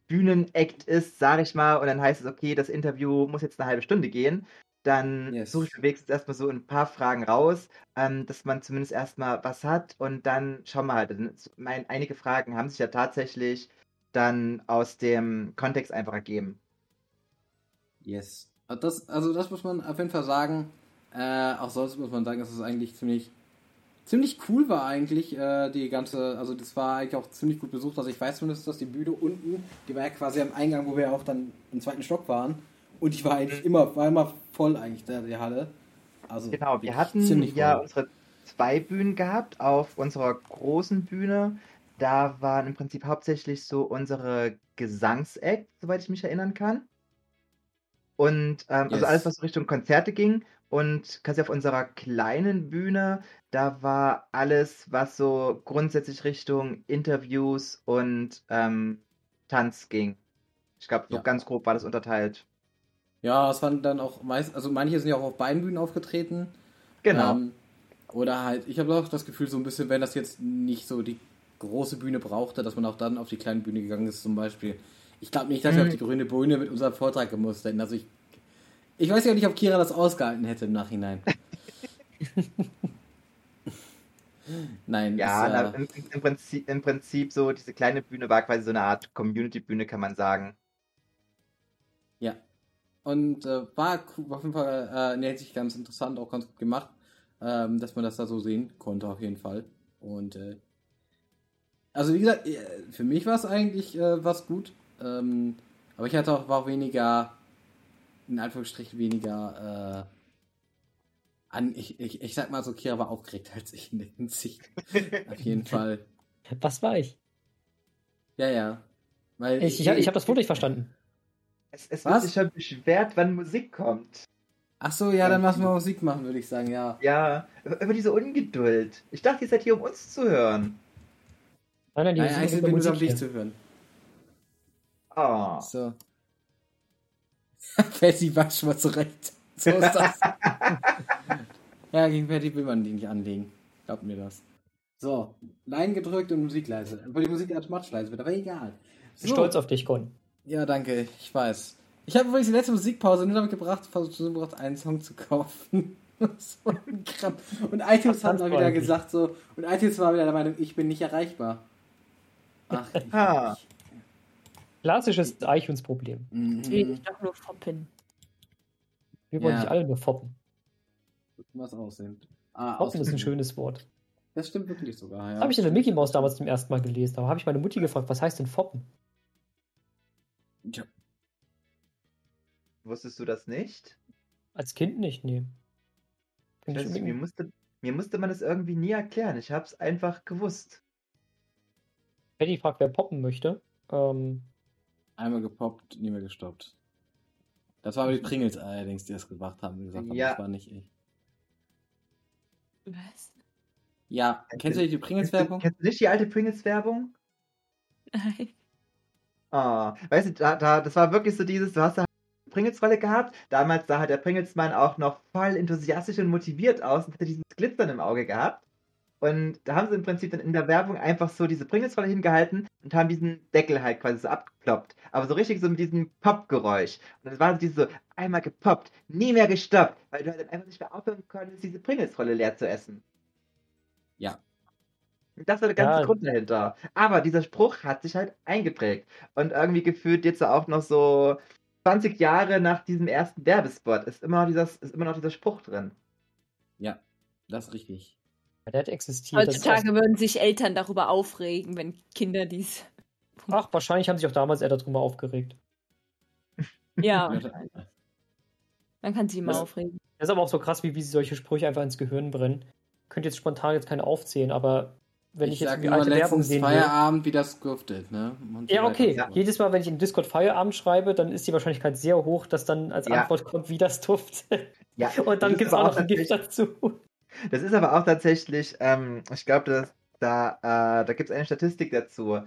[SPEAKER 4] Bühnenakt ist, sage ich mal, und dann heißt es, okay, das Interview muss jetzt eine halbe Stunde gehen, dann yes. suche ich mir wenigstens erstmal so ein paar Fragen raus, ähm, dass man zumindest erstmal was hat und dann schauen wir halt. Mein, einige Fragen haben sich ja tatsächlich dann aus dem Kontext einfach ergeben.
[SPEAKER 2] Yes. Das, also das muss man auf jeden Fall sagen. Äh, auch sonst muss man sagen, dass es eigentlich ziemlich ziemlich cool war eigentlich äh, die ganze, also das war eigentlich auch ziemlich gut besucht. Also ich weiß zumindest, dass die Bühne unten, die war ja quasi am Eingang, wo wir auch dann im zweiten Stock waren. Und ich war eigentlich immer, war immer voll eigentlich da, die Halle.
[SPEAKER 4] Also genau, wir hatten ja voll. unsere zwei Bühnen gehabt. Auf unserer großen Bühne, da waren im Prinzip hauptsächlich so unsere Gesangsacts, soweit ich mich erinnern kann. Und ähm, also yes. also alles, was Richtung Konzerte ging. Und quasi auf unserer kleinen Bühne, da war alles, was so grundsätzlich Richtung Interviews und ähm, Tanz ging. Ich glaube, so ja. ganz grob war das unterteilt.
[SPEAKER 2] Ja, es waren dann auch meist, also manche sind ja auch auf beiden Bühnen aufgetreten.
[SPEAKER 4] Genau. Ähm,
[SPEAKER 2] oder halt, ich habe auch das Gefühl, so ein bisschen, wenn das jetzt nicht so die große Bühne brauchte, dass man auch dann auf die kleine Bühne gegangen ist, zum Beispiel. Ich glaube nicht, dass wir auf die grüne Bühne mit unserem Vortrag gemusst hätten. Also ich, ich weiß ja nicht, ob Kira das ausgehalten hätte im Nachhinein.
[SPEAKER 4] Nein. Ja, ist, na, im, im, Prinzip, im Prinzip so, diese kleine Bühne war quasi so eine Art Community-Bühne, kann man sagen.
[SPEAKER 2] Ja. Und äh, war auf jeden Fall äh, in der Hinsicht ganz interessant, auch ganz gut gemacht, ähm, dass man das da so sehen konnte, auf jeden Fall. Und äh, also wie gesagt, äh, für mich war es eigentlich äh, was gut. Ähm, aber ich hatte auch, war auch weniger, in Anführungsstrichen weniger, äh, an, ich, ich, ich sag mal so, Kira war aufgeregt als ich in der Hinsicht. auf jeden Fall.
[SPEAKER 3] Was war ich?
[SPEAKER 2] Ja, ja. Weil
[SPEAKER 3] Ich, ich, ich habe das Wort nicht verstanden.
[SPEAKER 4] Es, es
[SPEAKER 2] Was?
[SPEAKER 4] wird sich schon beschwert, wann Musik kommt.
[SPEAKER 2] Ach so, ja, dann lassen wir Musik machen, würde ich sagen, ja.
[SPEAKER 4] Ja, über diese Ungeduld. Ich dachte, ihr seid hier, um uns zu hören.
[SPEAKER 3] Nein, nein, die
[SPEAKER 2] Nein, eigentlich sind
[SPEAKER 3] der
[SPEAKER 2] wir nur um dich zu hören.
[SPEAKER 4] Oh.
[SPEAKER 2] So. Patty war schon mal zurecht. So ist das. ja, gegen Patty will man die nicht anlegen. Glaubt mir das. So, Line gedrückt und Musik leise. Obwohl die Musik automatisch leise wird, aber egal.
[SPEAKER 3] Ich bin stolz auf dich, Con.
[SPEAKER 2] Ja, danke, ich weiß. Ich habe übrigens die letzte Musikpause nur damit gebracht, versucht, einen Song zu kaufen. so. Und iTunes hat mal wieder gesagt so, und iTunes war wieder der Meinung, ich bin nicht erreichbar. Ach, ich,
[SPEAKER 4] Ah.
[SPEAKER 3] Klassisches iTunes-Problem.
[SPEAKER 2] Mhm.
[SPEAKER 5] ich doch nur foppen.
[SPEAKER 3] Wir wollen
[SPEAKER 2] Ja.
[SPEAKER 3] nicht alle nur foppen.
[SPEAKER 2] Was aussehen. Ah,
[SPEAKER 3] Foppen ist ein schönes Wort.
[SPEAKER 2] Das stimmt wirklich sogar, ja.
[SPEAKER 3] Habe ich in der Mickey Mouse damals zum ersten Mal gelesen. Da habe ich meine Mutti gefragt, was heißt denn foppen?
[SPEAKER 2] Ja.
[SPEAKER 4] Wusstest du das nicht?
[SPEAKER 3] Als Kind nicht, nee.
[SPEAKER 4] Ich
[SPEAKER 3] Find ich
[SPEAKER 4] weiß nicht, mir, musste, mir musste man das irgendwie nie erklären. Ich hab's einfach gewusst.
[SPEAKER 3] Patty fragt, wer poppen möchte. Ähm,
[SPEAKER 2] Einmal gepoppt, nie mehr gestoppt. Das war aber die Pringles allerdings, die das gemacht haben. Gesagt haben,
[SPEAKER 4] Ja.
[SPEAKER 2] das war nicht ich.
[SPEAKER 5] Was?
[SPEAKER 2] Ja, kennst du die Pringles-Werbung?
[SPEAKER 4] Kennst du nicht die alte Pringles-Werbung?
[SPEAKER 5] Nein.
[SPEAKER 4] Ah, weißt du, da, da, das war wirklich so dieses, du hast da eine Pringles-Rolle gehabt. Damals sah der Pringles-Mann auch noch voll enthusiastisch und motiviert aus und hatte dieses Glitzern im Auge gehabt. Und da haben sie im Prinzip dann in der Werbung einfach so diese Pringles-Rolle hingehalten und haben diesen Deckel halt quasi so abgekloppt. Aber so richtig so mit diesem Pop-Geräusch. Und das war so dieses so, einmal gepoppt, nie mehr gestoppt, weil du halt dann einfach nicht mehr aufhören konntest, diese Pringles-Rolle leer zu essen.
[SPEAKER 2] Ja.
[SPEAKER 4] Das war der ganze
[SPEAKER 3] Ja.
[SPEAKER 4] Grund dahinter. Aber dieser Spruch hat sich halt eingeprägt. Und irgendwie gefühlt jetzt auch noch so 20 Jahre nach diesem ersten Werbespot ist immer, noch dieses, ist immer noch dieser Spruch drin.
[SPEAKER 2] Ja, das ist richtig.
[SPEAKER 3] der hat existiert.
[SPEAKER 5] Heutzutage würden sich Eltern darüber aufregen, wenn Kinder dies.
[SPEAKER 3] Ach, wahrscheinlich haben sich auch damals eher darüber aufgeregt.
[SPEAKER 5] Ja, man kann sich immer
[SPEAKER 3] Das-
[SPEAKER 5] aufregen.
[SPEAKER 3] Das ist aber auch so krass, wie, wie sie solche Sprüche einfach ins Gehirn brennen. Könnt jetzt spontan jetzt keine aufzählen, aber wenn ich,
[SPEAKER 2] ich
[SPEAKER 3] jetzt
[SPEAKER 2] sag
[SPEAKER 3] alte Werbung sehen will.
[SPEAKER 2] Feierabend, wie das grüftet, ne? Und
[SPEAKER 3] Ja, okay.
[SPEAKER 2] fort.
[SPEAKER 3] Jedes Mal, wenn ich in Discord Feierabend schreibe, dann ist die Wahrscheinlichkeit sehr hoch, dass dann als
[SPEAKER 4] Ja.
[SPEAKER 3] Antwort kommt, wie das duftet.
[SPEAKER 4] Ja,
[SPEAKER 3] Und dann gibt es auch noch ein Gift dazu.
[SPEAKER 4] Das ist aber auch tatsächlich, ähm, ich glaube, da, äh, da gibt es eine Statistik dazu.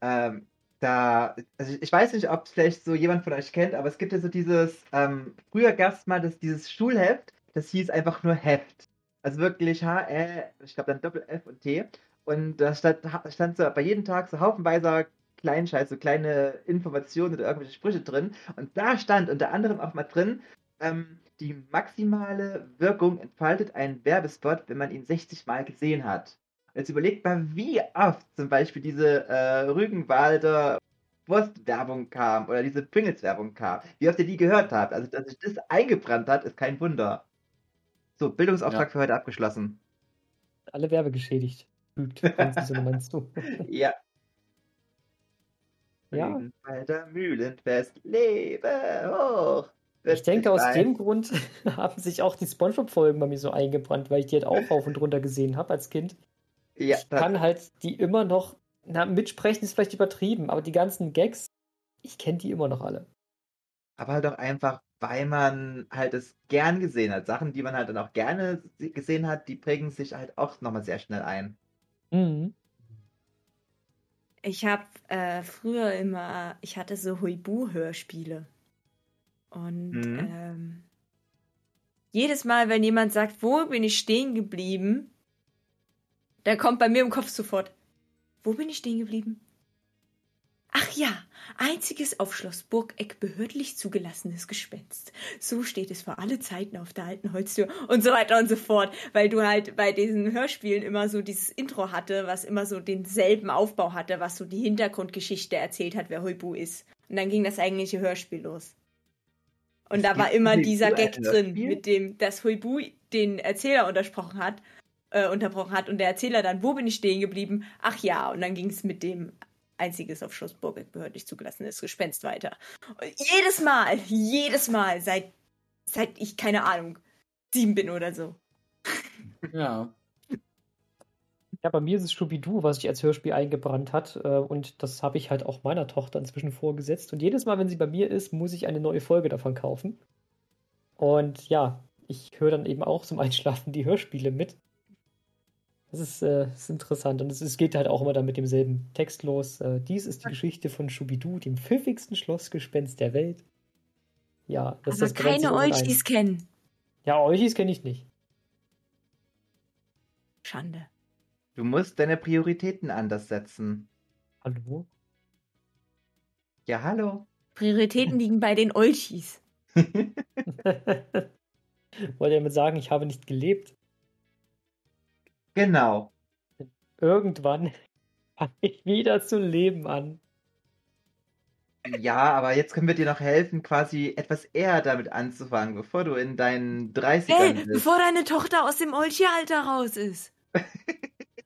[SPEAKER 4] Ähm, da, also ich, ich weiß nicht, ob es vielleicht so jemand von euch kennt, aber es gibt ja so dieses, ähm, früher gab es mal das, dieses Schulheft, das hieß einfach nur Heft. Also wirklich H, E, ich glaube dann Doppel F und T. Und da stand, stand so bei jedem Tag so haufenweise Kleinscheiß, so kleine Informationen oder irgendwelche Sprüche drin. Und da stand unter anderem auch mal drin, ähm, die maximale Wirkung entfaltet ein Werbespot, wenn man ihn 60 Mal gesehen hat. Und jetzt überlegt mal, wie oft zum Beispiel diese äh, Rügenwalder Wurstwerbung kam oder diese Pringles-Werbung kam. Wie oft ihr die gehört habt. Also, dass sich das eingebrannt hat, ist kein Wunder. So, Bildungsauftrag
[SPEAKER 2] Ja.
[SPEAKER 4] für heute abgeschlossen.
[SPEAKER 3] Alle Werbe geschädigt. So meinst du.
[SPEAKER 4] Ja.
[SPEAKER 3] Ja.
[SPEAKER 4] Rügenwalder Mühlenfest, lebe hoch.
[SPEAKER 3] Ich denke, aus
[SPEAKER 4] 40
[SPEAKER 3] dem Grund haben sich auch die Spongebob-Folgen bei mir so eingebrannt, weil ich die halt auch rauf und runter gesehen habe als Kind.
[SPEAKER 4] Ja,
[SPEAKER 3] ich kann halt die immer noch, na, mitsprechen ist vielleicht übertrieben, aber die ganzen Gags, ich kenne die immer noch alle.
[SPEAKER 4] aber halt auch einfach, weil man halt es gern gesehen hat. Sachen, die man halt dann auch gerne se- gesehen hat, die prägen sich halt auch nochmal sehr schnell ein.
[SPEAKER 3] Mhm.
[SPEAKER 5] Ich habe äh, früher immer, ich hatte so Huibu-Hörspiele. Und
[SPEAKER 4] Mhm.
[SPEAKER 5] ähm, jedes Mal, wenn jemand sagt, wo bin ich stehen geblieben, da kommt bei mir im Kopf sofort, wo bin ich stehen geblieben? Ach ja, einziges auf Schloss Burgeck behördlich zugelassenes Gespenst. So steht es vor alle Zeiten auf der alten Holztür und so weiter und so fort, weil du halt bei diesen Hörspielen immer so dieses Intro hatte, was immer so denselben Aufbau hatte, was so die Hintergrundgeschichte erzählt hat, wer Huibu ist. Und dann ging das eigentliche Hörspiel los. Und
[SPEAKER 4] Es
[SPEAKER 5] da war immer dieser Gag drin, mit dem das Huibu den Erzähler untersprochen hat, äh, unterbrochen hat und der Erzähler dann, wo bin ich stehen geblieben? Ach ja, und dann ging es mit dem einziges auf Schloss Burbeck behördlich zugelassenes Gespenst weiter. Und jedes Mal, jedes Mal, seit, seit ich, keine Ahnung, sieben bin oder so.
[SPEAKER 2] Ja.
[SPEAKER 3] Ja, bei mir ist es Scooby-Doo, was sich als Hörspiel eingebrannt hat. äh, Und das habe ich halt auch meiner Tochter inzwischen vorgesetzt. Und jedes Mal, wenn sie bei mir ist, muss ich eine neue Folge davon kaufen. Und ja, ich höre dann eben auch zum Einschlafen die Hörspiele mit. Das ist, äh, ist interessant. Und es, es geht halt auch immer dann mit demselben Text los. Äh, dies ist die Geschichte von Scooby-Doo, dem pfiffigsten Schlossgespenst der Welt. Ja, das
[SPEAKER 5] Aber
[SPEAKER 3] das brennt sich
[SPEAKER 5] keine. Olchis kennen.
[SPEAKER 3] Ja, Olchis kenne ich nicht.
[SPEAKER 5] Schande.
[SPEAKER 4] Du musst deine Prioritäten anders setzen.
[SPEAKER 3] Hallo?
[SPEAKER 4] Ja, hallo.
[SPEAKER 5] Prioritäten liegen bei den Olchis.
[SPEAKER 3] Wollte damit sagen, ich habe nicht gelebt.
[SPEAKER 4] Genau.
[SPEAKER 3] Irgendwann fange ich wieder zu leben an.
[SPEAKER 4] Ja, aber jetzt können wir dir noch helfen, quasi etwas eher damit anzufangen, bevor du in deinen 30ern
[SPEAKER 5] Hey,
[SPEAKER 4] bist.
[SPEAKER 5] bevor deine Tochter aus dem Olchi-Alter raus ist.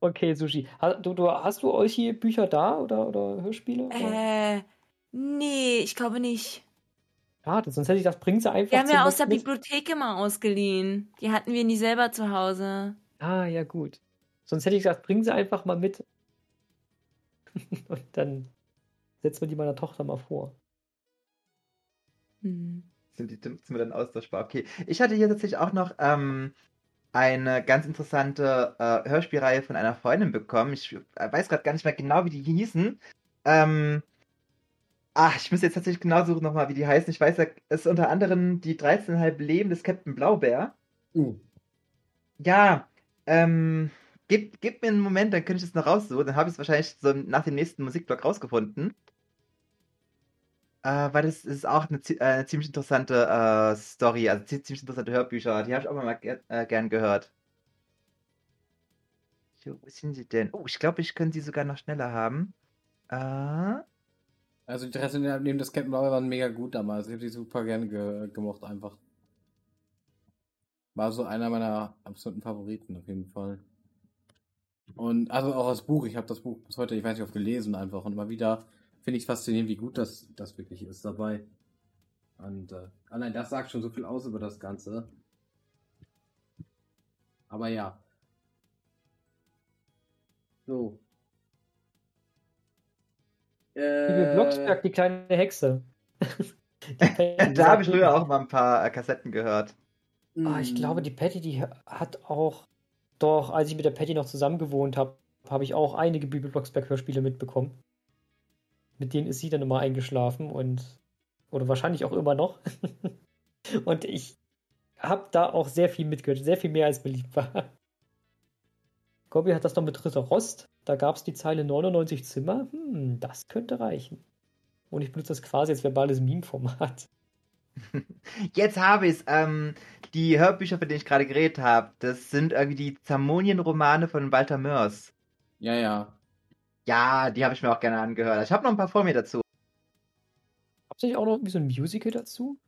[SPEAKER 3] Okay, Sushi. Ha- Du, du, hast du euch hier Bücher da oder, oder Hörspiele? Oder?
[SPEAKER 5] Äh, nee, ich glaube nicht.
[SPEAKER 3] Schade, sonst hätte ich das, bring sie einfach
[SPEAKER 5] Wir haben ja aus der Bibliothek immer ausgeliehen. Die hatten wir nie selber zu Hause.
[SPEAKER 3] Ah, ja, gut. Sonst hätte ich gesagt, bring sie einfach mal mit. Und dann setzen wir die meiner Tochter mal vor.
[SPEAKER 5] Hm.
[SPEAKER 4] Sind die Zimmer dann austauschbar? Okay. Ich hatte hier tatsächlich auch noch ähm, eine ganz interessante äh, Hörspielreihe von einer Freundin bekommen. Ich äh, weiß gerade gar nicht mehr genau, wie die hießen. Ähm, ach, ich muss jetzt tatsächlich genau suchen nochmal, wie die heißen. Ich weiß, es ist unter anderem die 13,5 Leben des Captain Blaubeer.
[SPEAKER 2] Uh.
[SPEAKER 4] Ja, ähm, gib, gib mir einen Moment, dann könnte ich es noch raussuchen. Dann habe ich es wahrscheinlich so nach dem nächsten Musikblock rausgefunden. Äh, weil das ist auch eine, äh, eine ziemlich interessante äh, Story, also zi- ziemlich interessante Hörbücher. Die habe ich auch mal ger äh, gern gehört. So, wo sind sie denn? Oh, ich glaube, ich könnte sie sogar noch schneller haben. Äh,
[SPEAKER 2] Also die 13 neben das Captain Blaubeer waren mega gut damals. Ich habe die super gerne ge gemocht einfach. War so einer meiner absoluten Favoriten auf jeden Fall. Und also auch das Buch, ich habe das Buch bis heute, ich weiß nicht, oft gelesen einfach und immer wieder finde ich es faszinierend, wie gut das, das wirklich ist dabei. Und äh, allein das sagt schon so viel aus über das Ganze. Aber ja. So.
[SPEAKER 3] Liebe Blocksberg, die kleine Hexe.
[SPEAKER 4] Da habe ich früher auch mal ein paar äh, Kassetten gehört.
[SPEAKER 3] Ah, ich glaube, die Patty, die hat auch. Doch, als ich mit der Patty noch zusammen gewohnt habe, habe ich auch einige Bibel Blocksberg-Hörspiele mitbekommen. Mit denen ist sie dann immer eingeschlafen und. Oder wahrscheinlich auch immer noch. und ich habe da auch sehr viel mitgehört, sehr viel mehr als beliebt war. Gobby hat das noch mit Ritter Rost. Da gab es die Zeile 99 Zimmer. Hm, das könnte reichen. Und ich benutze das quasi als verbales Meme-Format.
[SPEAKER 4] Jetzt habe ich es. Ähm, die Hörbücher, von denen ich gerade geredet habe, das sind irgendwie die Zamonien-Romane von Walter Mörs.
[SPEAKER 2] Ja, ja.
[SPEAKER 4] Ja, die habe ich mir auch gerne angehört. Ich habe noch ein paar vor mir dazu.
[SPEAKER 3] Habt ihr auch noch irgendwie so ein Musical dazu?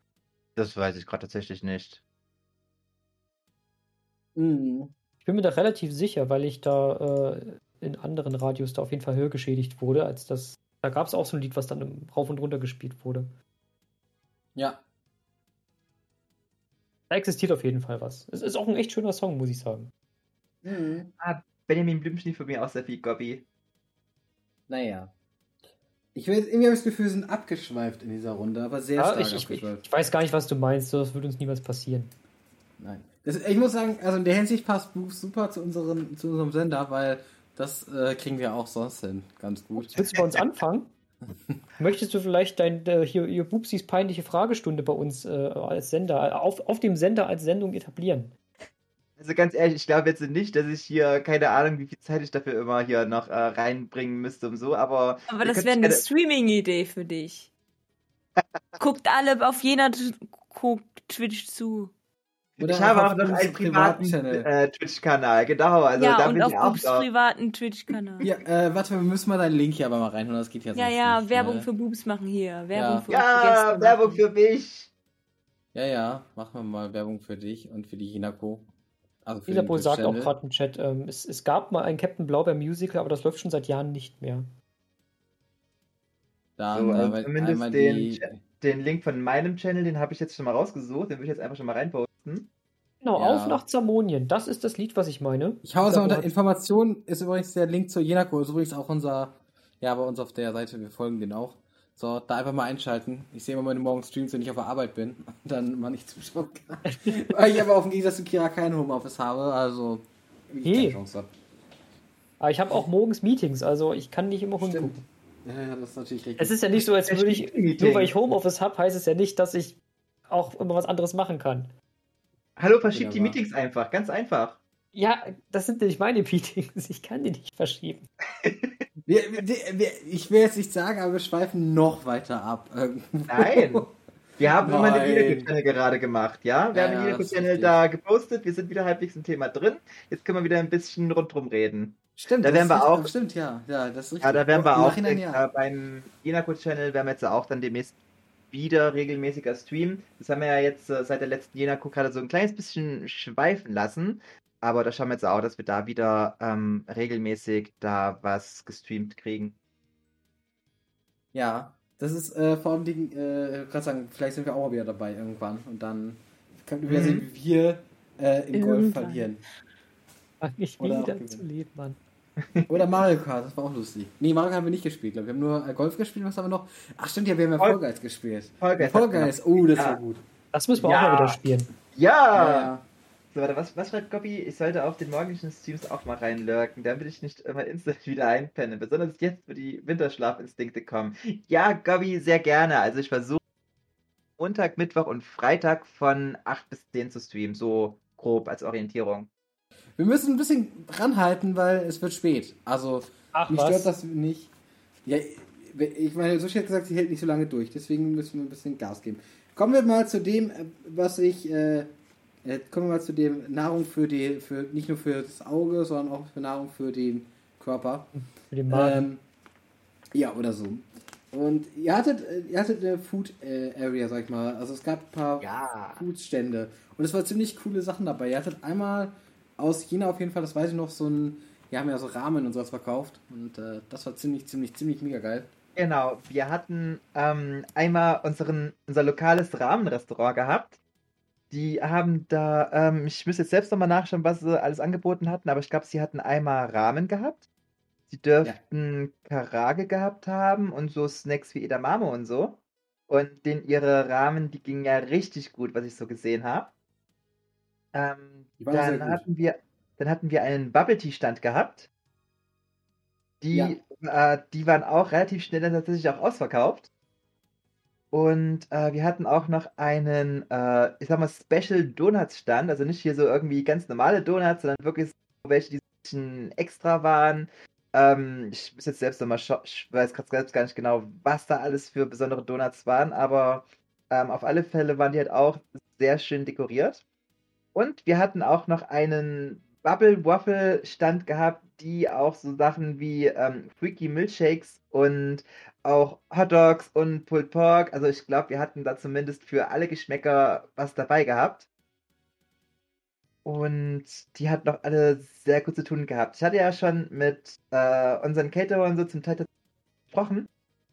[SPEAKER 4] Das weiß ich gerade tatsächlich nicht.
[SPEAKER 2] Mhm.
[SPEAKER 3] Ich bin mir da relativ sicher, weil ich da äh, in anderen Radios da auf jeden Fall hörgeschädigt wurde, als das. Da gab es auch so ein Lied, was dann rauf und runter gespielt wurde.
[SPEAKER 2] Ja.
[SPEAKER 3] Da existiert auf jeden Fall was. Es ist auch ein echt schöner Song, muss ich sagen.
[SPEAKER 2] Mhm.
[SPEAKER 4] Benjamin Blümchen von mir auch sehr viel, Gobby.
[SPEAKER 2] Naja. Ich will irgendwie habe ich das Gefühl, wir sind abgeschweift in dieser Runde, aber sehr
[SPEAKER 3] Ja,
[SPEAKER 2] stark
[SPEAKER 3] ich, ich, ich,
[SPEAKER 2] abgeschweift.
[SPEAKER 3] ich weiß gar nicht, was du meinst. Das würde uns niemals passieren.
[SPEAKER 2] Nein. Das, ich muss sagen, also in der Hinsicht passt Buch super zu, unseren, zu unserem Sender, weil das äh, kriegen wir auch sonst hin. Ganz gut.
[SPEAKER 3] Willst du bei uns anfangen? Möchtest du vielleicht dein, äh, hier, hier Bubsis peinliche Fragestunde bei uns äh, als Sender, auf, auf dem Sender als Sendung etablieren?
[SPEAKER 4] Also ganz ehrlich, ich glaube jetzt nicht, dass ich hier, keine Ahnung, wie viel Zeit ich dafür immer hier noch äh, reinbringen müsste und so, aber.
[SPEAKER 5] Aber das wäre eine Streaming-Idee für dich. Guckt alle auf jener Twitch zu.
[SPEAKER 2] Oder
[SPEAKER 4] ich habe auch noch einen privaten äh, Twitch-Kanal, genau. Also
[SPEAKER 6] ja,
[SPEAKER 4] da
[SPEAKER 6] und
[SPEAKER 4] bin
[SPEAKER 6] auf
[SPEAKER 4] ich auch
[SPEAKER 6] Bubs privaten Twitch-Kanal.
[SPEAKER 2] Ja, äh, warte, wir müssen mal deinen Link hier aber mal reinholen, das geht ja
[SPEAKER 6] Ja,
[SPEAKER 2] sonst
[SPEAKER 6] ja,
[SPEAKER 2] nicht,
[SPEAKER 6] Werbung
[SPEAKER 2] ne?
[SPEAKER 6] für Boobs machen hier. Werbung
[SPEAKER 2] Ja.
[SPEAKER 6] für
[SPEAKER 4] Ja,
[SPEAKER 6] Gäste
[SPEAKER 4] Werbung
[SPEAKER 6] machen.
[SPEAKER 4] für mich.
[SPEAKER 2] Ja, ja, machen wir mal Werbung für dich und für die Hinako. Also für
[SPEAKER 3] Isapo sagt auch gerade im Chat, ähm, es, es gab mal ein Captain Blaubeer Musical, aber das läuft schon seit Jahren nicht mehr.
[SPEAKER 2] Dann
[SPEAKER 4] So, also zumindest den. Den Link von meinem Channel, den habe ich jetzt schon mal rausgesucht. Den will ich jetzt einfach schon mal reinposten.
[SPEAKER 3] Genau,
[SPEAKER 2] Ja.
[SPEAKER 3] auf nach Zamonien. Das ist das Lied, was ich meine.
[SPEAKER 2] Ich hau es
[SPEAKER 3] Isapo
[SPEAKER 2] unter Informationen, ist übrigens der Link zur Jenako, ist übrigens auch unser, ja, bei uns auf der Seite, wir folgen den auch. So, da einfach mal einschalten. Ich sehe immer meine morgen Streams, wenn ich auf der Arbeit bin und dann mal nicht zuschauen kann. Weil ich aber auf dem Gegensatz zu Kira kein Homeoffice habe, also wirklich
[SPEAKER 3] Hey.
[SPEAKER 2] keine Chance habe.
[SPEAKER 3] Aber ich habe auch morgens Meetings, also ich kann nicht immer
[SPEAKER 2] Stimmt.
[SPEAKER 3] hingucken.
[SPEAKER 2] Ja, ja, das ist natürlich richtig.
[SPEAKER 3] Es ist ja nicht so, als würde ich, nur weil ich Homeoffice habe, heißt es ja nicht, dass ich auch immer was anderes machen kann.
[SPEAKER 4] Hallo, verschiebt die. Meetings einfach. Ganz einfach.
[SPEAKER 3] Ja, das sind nicht meine Meetings. Ich kann die nicht verschieben.
[SPEAKER 2] wir, wir, wir, ich will jetzt nicht sagen, aber wir schweifen noch weiter ab.
[SPEAKER 4] Nein. Wir haben immer
[SPEAKER 2] Nein.
[SPEAKER 4] den Linux-Channel gerade gemacht, ja? Wir
[SPEAKER 2] Ja,
[SPEAKER 4] haben den
[SPEAKER 2] richtig.
[SPEAKER 4] da gepostet, wir sind wieder halbwegs im Thema drin. Jetzt können wir wieder ein bisschen rundrum reden.
[SPEAKER 2] Stimmt,
[SPEAKER 4] Da
[SPEAKER 2] das
[SPEAKER 4] werden
[SPEAKER 2] ist
[SPEAKER 4] wir auch-
[SPEAKER 2] Stimmt, ja. Ja, das ist richtig.
[SPEAKER 4] Ja, da werden wir auch
[SPEAKER 2] Nachhinein,
[SPEAKER 4] äh,
[SPEAKER 2] ja.
[SPEAKER 4] beim Jenako-Channel werden wir jetzt auch dann demnächst wieder regelmäßiger streamen. Das haben wir ja jetzt äh, seit der letzten Jenako gerade so ein kleines bisschen schweifen lassen. Aber da schauen wir jetzt auch, dass wir da wieder ähm, regelmäßig da was gestreamt kriegen.
[SPEAKER 2] Ja, das ist äh, vor allem, die, äh, gerade sagen, vielleicht sind wir auch mal wieder dabei irgendwann und dann können wir
[SPEAKER 4] Mhm.
[SPEAKER 2] sehen, wie wir äh, im Golf
[SPEAKER 6] Irgendwann.
[SPEAKER 2] verlieren.
[SPEAKER 3] Fang
[SPEAKER 2] auch
[SPEAKER 3] wieder
[SPEAKER 2] gewinnen.
[SPEAKER 3] zu leben, Mann.
[SPEAKER 2] Oder Mario Kart, das war auch lustig. Nee, Mario Kart haben wir nicht gespielt, glaube ich. Wir haben nur äh, Golf gespielt, was haben wir noch? Ach stimmt, ja, wir haben ja
[SPEAKER 4] Fall-
[SPEAKER 2] Fall Guys gespielt.
[SPEAKER 4] Fall Guys
[SPEAKER 2] Fall
[SPEAKER 4] wir
[SPEAKER 2] Guys, oh, das
[SPEAKER 4] Ja.
[SPEAKER 2] war gut.
[SPEAKER 3] Das müssen wir
[SPEAKER 4] Ja.
[SPEAKER 3] auch mal wieder spielen.
[SPEAKER 4] Ja!
[SPEAKER 2] Ja, ja.
[SPEAKER 4] So, warte, was, was schreibt Gobby? Ich sollte auf den morgendlichen Streams auch mal reinlurken, damit ich nicht immer instant wieder einpenne. Besonders jetzt, wo die Winterschlafinstinkte kommen. Ja, Gobby, sehr gerne. Also ich versuche Montag, Mittwoch und Freitag von 8 bis 10 zu streamen, so grob als Orientierung.
[SPEAKER 2] Wir müssen ein bisschen ranhalten, weil es wird spät. Also,
[SPEAKER 3] Ach
[SPEAKER 2] mich
[SPEAKER 3] was.
[SPEAKER 2] stört das nicht. Ja, ich meine, Sushi hat gesagt, sie hält nicht so lange durch. Deswegen müssen wir ein bisschen Gas geben. Kommen wir mal zu dem, was ich. Äh, äh, kommen wir mal zu dem Nahrung für die, für nicht nur für das Auge, sondern auch für Nahrung für den Körper.
[SPEAKER 3] Für den Magen.
[SPEAKER 2] Ähm, ja, oder so. Und ihr hattet, äh, ihr hattet eine Food äh, Area, sag ich mal. Also es gab ein paar
[SPEAKER 4] Ja.
[SPEAKER 2] Foodstände. Und es waren ziemlich coole Sachen dabei. Ihr hattet einmal aus China auf jeden Fall, das weiß ich noch, so ein, wir haben ja so Ramen und sowas verkauft. Und äh, das war ziemlich, ziemlich, ziemlich mega geil.
[SPEAKER 4] Genau, wir hatten ähm, einmal unseren, unser lokales Rahmenrestaurant gehabt. Die haben da, ähm, ich müsste jetzt selbst nochmal nachschauen, was sie alles angeboten hatten, aber ich glaube, sie hatten einmal Ramen gehabt. Sie dürften Karage gehabt haben und so Snacks wie Edamame und so. Und den ihre Ramen, die gingen ja richtig gut, was ich so gesehen habe. Ähm, dann hatten wir, dann hatten wir einen Bubble Tea Stand gehabt. Die,
[SPEAKER 2] Ja.
[SPEAKER 4] äh, die waren auch relativ schnell dann tatsächlich auch ausverkauft. Und äh, wir hatten auch noch einen, äh, ich sag mal, Special Donuts Stand. Also nicht hier so irgendwie ganz normale Donuts, sondern wirklich so welche, die ein bisschen extra waren. Ähm, ich muss jetzt selbst nochmal ich weiß gerade selbst gar nicht genau, was da alles für besondere Donuts waren, aber ähm, auf alle Fälle waren die halt auch sehr schön dekoriert. Und wir hatten auch noch einen Bubble Waffle Stand gehabt, die auch so Sachen wie ähm, Freaky Milkshakes und auch Hot Dogs und Pulled Pork. Also ich glaube, wir hatten da zumindest für alle Geschmäcker was dabei gehabt. Und die hatten auch alle sehr gut zu tun gehabt. Ich hatte ja schon mit äh, unseren Caterern so zum Teil gesprochen.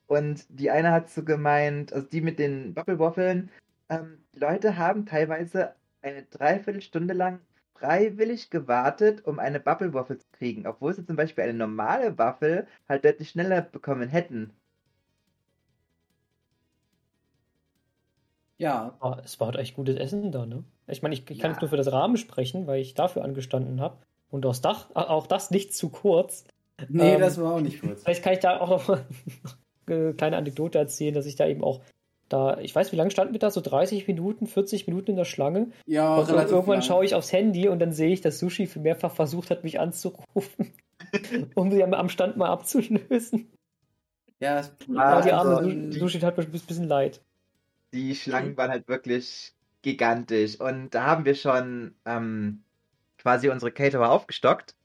[SPEAKER 4] Und die eine hat so gemeint, also die mit den Bubble Waffeln, ähm, Leute haben teilweise eine Dreiviertelstunde lang freiwillig gewartet, um eine Bubble Waffel zu kriegen, obwohl sie zum Beispiel eine normale Waffel halt deutlich schneller bekommen hätten.
[SPEAKER 2] Ja,
[SPEAKER 3] Ah, es war halt echt gutes Essen da, ne? Ich meine, ich, ich kann
[SPEAKER 2] Ja.
[SPEAKER 3] jetzt nur für das Rahmen sprechen, weil ich dafür angestanden habe. Und aus Dach, auch das nicht zu kurz.
[SPEAKER 2] nee,
[SPEAKER 3] Ähm,
[SPEAKER 2] das war auch nicht kurz.
[SPEAKER 3] Vielleicht kann ich da auch noch mal eine kleine Anekdote erzählen, dass ich da eben auch da, ich weiß, wie lange standen wir da? So 30 Minuten, 40 Minuten in der Schlange.
[SPEAKER 2] Ja,
[SPEAKER 3] Und
[SPEAKER 2] relativ
[SPEAKER 3] irgendwann
[SPEAKER 2] lang.
[SPEAKER 3] schaue ich aufs Handy und dann sehe ich, dass Sushi mehrfach versucht hat, mich anzurufen, um sie am- Stand mal abzulösen.
[SPEAKER 2] Ja, das
[SPEAKER 4] Ah,
[SPEAKER 3] Aber die arme
[SPEAKER 4] also,
[SPEAKER 3] Sushi, tat mir ein bisschen leid.
[SPEAKER 4] Die Schlangen waren halt wirklich gigantisch. Und da haben wir schon ähm, quasi unsere Caterer aufgestockt.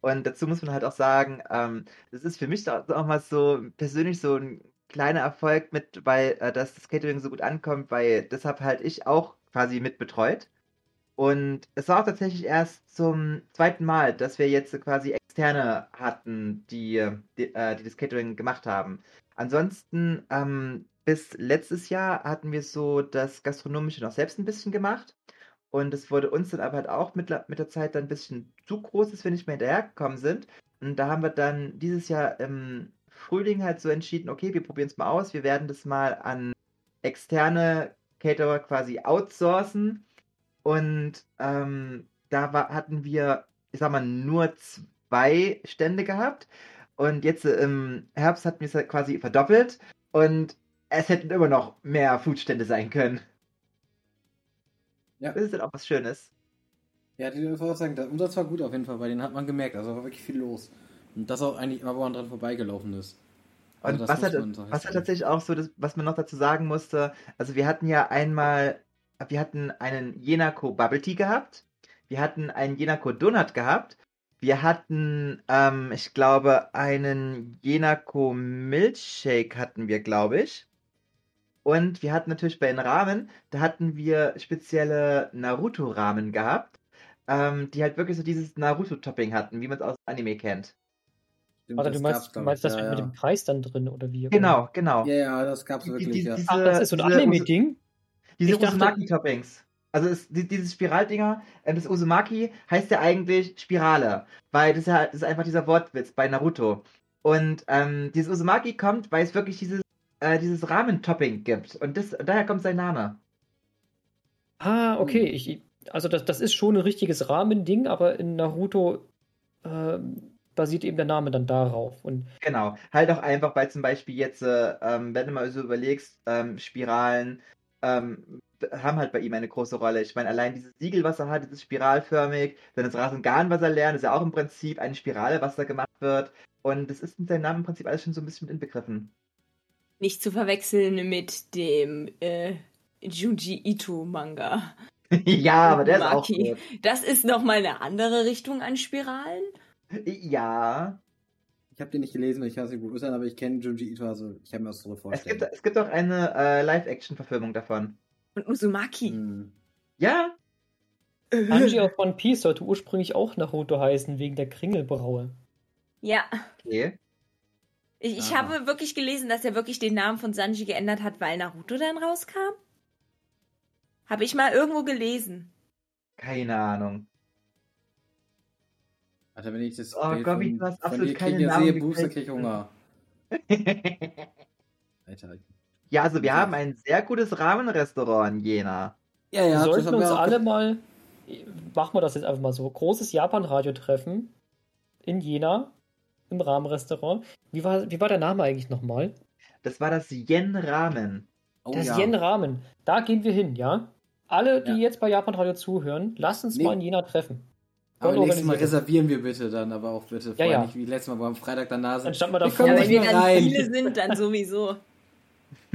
[SPEAKER 4] Und dazu muss man halt auch sagen, ähm, das ist für mich auch mal so persönlich so ein kleiner Erfolg mit, weil äh, dass das Catering so gut ankommt, weil deshalb halt ich auch quasi mit betreut. Und es war auch tatsächlich erst zum zweiten Mal, dass wir jetzt quasi Externe hatten, die, die, äh, die das Catering gemacht haben. Ansonsten, ähm, bis letztes Jahr hatten wir so das Gastronomische noch selbst ein bisschen gemacht. Und es wurde uns dann aber halt auch mit, mit der Zeit dann ein bisschen zu groß, dass wir nicht mehr hinterhergekommen sind. Und da haben wir dann dieses Jahr im Frühling halt so entschieden, okay, wir probieren es mal aus. Wir werden das mal an externe Caterer quasi outsourcen. Und ähm, da war, hatten wir, ich sag mal, nur zwei Stände gehabt. Und jetzt im Herbst hatten wir es halt quasi verdoppelt. Und es hätten immer noch mehr Foodstände sein können.
[SPEAKER 2] Ja.
[SPEAKER 4] Das ist dann auch was Schönes.
[SPEAKER 2] Ja, die muss auch sagen, der Umsatz war gut auf jeden Fall, weil den hat man gemerkt. Also war wirklich viel los. Und das auch eigentlich immer, wo man dran vorbeigelaufen ist. Also
[SPEAKER 4] Und
[SPEAKER 2] das
[SPEAKER 4] was hat, was hat tatsächlich auch so, das, was man noch dazu sagen musste, also wir hatten ja einmal, wir hatten einen Jenako Bubble Tea gehabt, wir hatten einen Jenako Donut gehabt, wir hatten, ähm, ich glaube, einen Jenako Milkshake hatten wir, glaube ich. Und wir hatten natürlich bei den Ramen, da hatten wir spezielle Naruto-Ramen gehabt, ähm, die halt wirklich so dieses Naruto-Topping hatten, wie man es aus Anime kennt.
[SPEAKER 2] Stimmt,
[SPEAKER 3] Warte,
[SPEAKER 2] das
[SPEAKER 3] du meinst, meinst
[SPEAKER 2] ich.
[SPEAKER 3] das
[SPEAKER 2] ja,
[SPEAKER 3] mit
[SPEAKER 2] ja.
[SPEAKER 3] dem Kreis dann drin oder wie?
[SPEAKER 4] Genau, genau.
[SPEAKER 2] Ja, ja, das gab's
[SPEAKER 4] Die-
[SPEAKER 2] wirklich,
[SPEAKER 4] die-
[SPEAKER 2] ja.
[SPEAKER 4] diese-
[SPEAKER 3] Ach, das ist so ein Anime-Ding?
[SPEAKER 4] Diese Uzumaki-Toppings. Also es, die, dieses Spiraldinger, äh, das Uzumaki heißt ja eigentlich Spirale, weil das ist ja das ist einfach dieser Wortwitz bei Naruto. Und ähm, dieses Uzumaki kommt, weil es wirklich dieses, äh, dieses Ramen-Topping gibt. Und das, daher kommt sein Name.
[SPEAKER 3] Ah, okay. Ich, also das, das ist schon ein richtiges Rahmending, aber in Naruto ähm, basiert eben der Name dann darauf. Und
[SPEAKER 4] Genau. Halt auch einfach, weil zum Beispiel jetzt, äh, ähm, wenn du mal so überlegst, ähm, Spiralen ähm, haben halt bei ihm eine große Rolle. Ich meine, allein dieses Siegel, was er hat, dieses spiralförmig, dann das Rasengan, was er lernt, ist ja auch im Prinzip eine Spirale, was da gemacht wird. Und das ist in seinem Namen im Prinzip alles schon so ein bisschen mit inbegriffen.
[SPEAKER 6] Nicht zu verwechseln mit dem äh, Junji Ito Manga.
[SPEAKER 4] ja, aber der ist auch gut.
[SPEAKER 6] Das ist nochmal eine andere Richtung an Spiralen.
[SPEAKER 4] Ja.
[SPEAKER 2] Ich habe den nicht gelesen, ich weiß nicht, wo ist er, aber ich kenne Junji Ito, also ich habe mir das so
[SPEAKER 4] Es
[SPEAKER 2] vorstellen.
[SPEAKER 4] gibt, es gibt auch eine äh, Live-Action-Verfilmung davon.
[SPEAKER 6] Und Uzumaki.
[SPEAKER 2] Hm.
[SPEAKER 4] Ja,
[SPEAKER 3] Anji aus One Piece sollte ursprünglich auch Naruto heißen, wegen der Kringelbraue.
[SPEAKER 6] Ja.
[SPEAKER 4] okay.
[SPEAKER 6] Ich, ich
[SPEAKER 2] Aha.
[SPEAKER 6] habe wirklich gelesen, dass er wirklich den Namen von Sanji geändert hat, weil Naruto dann rauskam. Habe ich mal irgendwo gelesen.
[SPEAKER 4] Keine Ahnung.
[SPEAKER 2] Alter, wenn ich das
[SPEAKER 4] Oh,
[SPEAKER 2] von,
[SPEAKER 4] du hast absolut keine Namen
[SPEAKER 2] sehe, Buchs, dann
[SPEAKER 4] gekriegt.
[SPEAKER 2] krieg ich Hunger. Alter.
[SPEAKER 4] ja, also wir
[SPEAKER 2] Ja.
[SPEAKER 4] haben ein sehr gutes Rahmenrestaurant in Jena.
[SPEAKER 2] Ja,
[SPEAKER 3] Wir
[SPEAKER 2] ja, das
[SPEAKER 3] sollten
[SPEAKER 2] haben
[SPEAKER 3] uns
[SPEAKER 2] wir
[SPEAKER 3] alle mal, machen wir das jetzt einfach mal so, großes Japan-Radio-Treffen in Jena im Rahmenrestaurant. Wie war, wie war der Name eigentlich nochmal?
[SPEAKER 4] Das war das Yen Ramen.
[SPEAKER 2] Oh,
[SPEAKER 3] das
[SPEAKER 2] ja.
[SPEAKER 3] Yen Ramen. Da gehen wir hin, ja? Alle, die
[SPEAKER 2] Ja.
[SPEAKER 3] jetzt bei Japan Radio zuhören, lasst uns
[SPEAKER 2] Nee.
[SPEAKER 3] mal in Jena treffen.
[SPEAKER 2] Aber nächstes Mal reservieren wir bitte dann, aber auch bitte
[SPEAKER 3] Ja,
[SPEAKER 2] vorher
[SPEAKER 3] ja.
[SPEAKER 2] nicht wie letztes Mal, wo wir am Freitag dann da sind.
[SPEAKER 3] Dann stand man
[SPEAKER 2] Wir
[SPEAKER 3] davor.
[SPEAKER 2] kommen
[SPEAKER 6] Ja, wenn wir dann
[SPEAKER 2] rein.
[SPEAKER 6] viele sind, dann sowieso.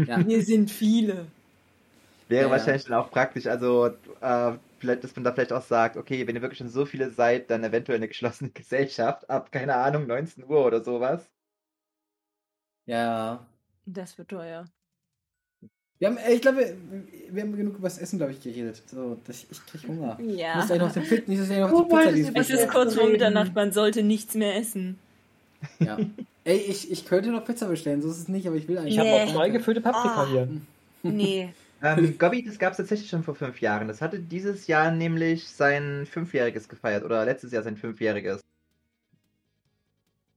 [SPEAKER 2] Ja.
[SPEAKER 6] Wir sind viele.
[SPEAKER 4] Wäre
[SPEAKER 2] Ja,
[SPEAKER 4] wahrscheinlich dann auch praktisch, also äh, vielleicht, dass man da vielleicht auch sagt, okay, wenn ihr wirklich schon so viele seid, dann eventuell eine geschlossene Gesellschaft ab, keine Ahnung, 19 Uhr oder sowas.
[SPEAKER 2] ja.
[SPEAKER 6] Das wird teuer.
[SPEAKER 2] Wir haben, ey, ich glaube, wir, wir haben genug über das Essen, glaube ich, geredet. So, das, ich krieg Hunger. Ich
[SPEAKER 6] Ja.
[SPEAKER 2] muss gleich noch den Pizza, nicht, dass ich noch
[SPEAKER 4] Oh,
[SPEAKER 2] die Pizza
[SPEAKER 6] Es ist kurz vor Mitternacht, man sollte nichts mehr essen.
[SPEAKER 2] Ja. Ey, ich, ich könnte noch Pizza bestellen, so ist es nicht, aber ich will eigentlich.
[SPEAKER 3] Ich habe
[SPEAKER 6] Nee.
[SPEAKER 3] auch zwei gefüllte Paprika
[SPEAKER 6] Ah.
[SPEAKER 3] hier.
[SPEAKER 6] Nee.
[SPEAKER 4] Ähm, Gobby, das gab es tatsächlich schon vor fünf Jahren. Das hatte dieses Jahr nämlich sein Fünfjähriges gefeiert oder letztes Jahr sein Fünfjähriges.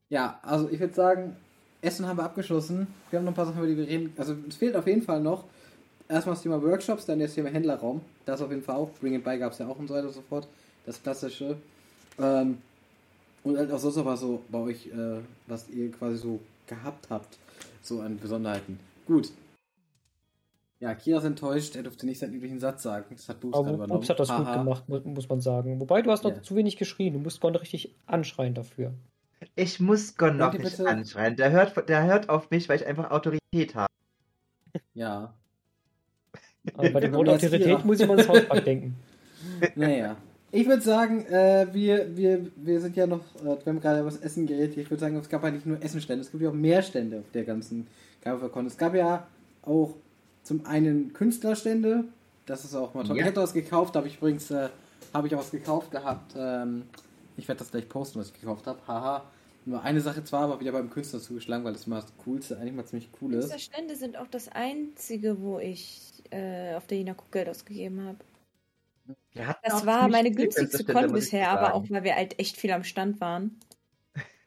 [SPEAKER 2] Ja, also ich würde sagen, Essen haben wir abgeschlossen. Wir haben noch ein paar Sachen, über die wir reden. Also es fehlt auf jeden Fall noch. Erstmal das Thema Workshops, dann das Thema Händlerraum. Das auf jeden Fall auch. Bring It By gab es ja auch und so weiter und so fort. Das klassische. Ähm, und halt auch sonst noch was so bei euch, äh, was ihr quasi so gehabt habt. So an Besonderheiten. Gut. Ja, Kira ist enttäuscht. Er durfte nicht seinen üblichen Satz sagen. Das hat Boobs gerade
[SPEAKER 3] Aber
[SPEAKER 2] übernommen.
[SPEAKER 3] Ups hat das gut
[SPEAKER 2] Haha.
[SPEAKER 3] gemacht, mu- muss man sagen. Wobei, du hast noch
[SPEAKER 2] Ja.
[SPEAKER 3] zu wenig geschrien. Du musst Gon richtig anschreien dafür.
[SPEAKER 4] Ich muss Gon noch nicht
[SPEAKER 2] bitte-
[SPEAKER 4] anschreien. Der hört, der hört auf mich, weil ich einfach Autorität habe.
[SPEAKER 2] Ja.
[SPEAKER 3] Aber bei dem Wort Autorität muss ich mal ans Hauspark denken.
[SPEAKER 2] Naja. Ich würde sagen, äh, wir, wir, wir sind ja noch, äh, wir haben gerade über das Essen geredet. Ich würde sagen, es gab ja nicht nur Essenstände, es gibt ja auch mehr Stände auf der ganzen Gabelverkon. Es gab ja auch zum einen Künstlerstände, das ist auch mal toll.
[SPEAKER 4] Ja.
[SPEAKER 2] Ich hätte was gekauft, da habe ich übrigens, äh, habe ich auch was gekauft gehabt. Ähm, ich werde das gleich posten, was ich gekauft habe. Haha. Nur eine Sache zwar, aber wieder beim Künstler zugeschlagen, weil das mal das Coolste, eigentlich mal ziemlich cool ist.
[SPEAKER 5] Künstlerstände sind auch das einzige, wo ich äh, auf der Jena Geld ausgegeben habe.
[SPEAKER 4] Hatten
[SPEAKER 5] Das war meine günstigste Con bisher, aber auch weil wir halt echt viel am Stand waren.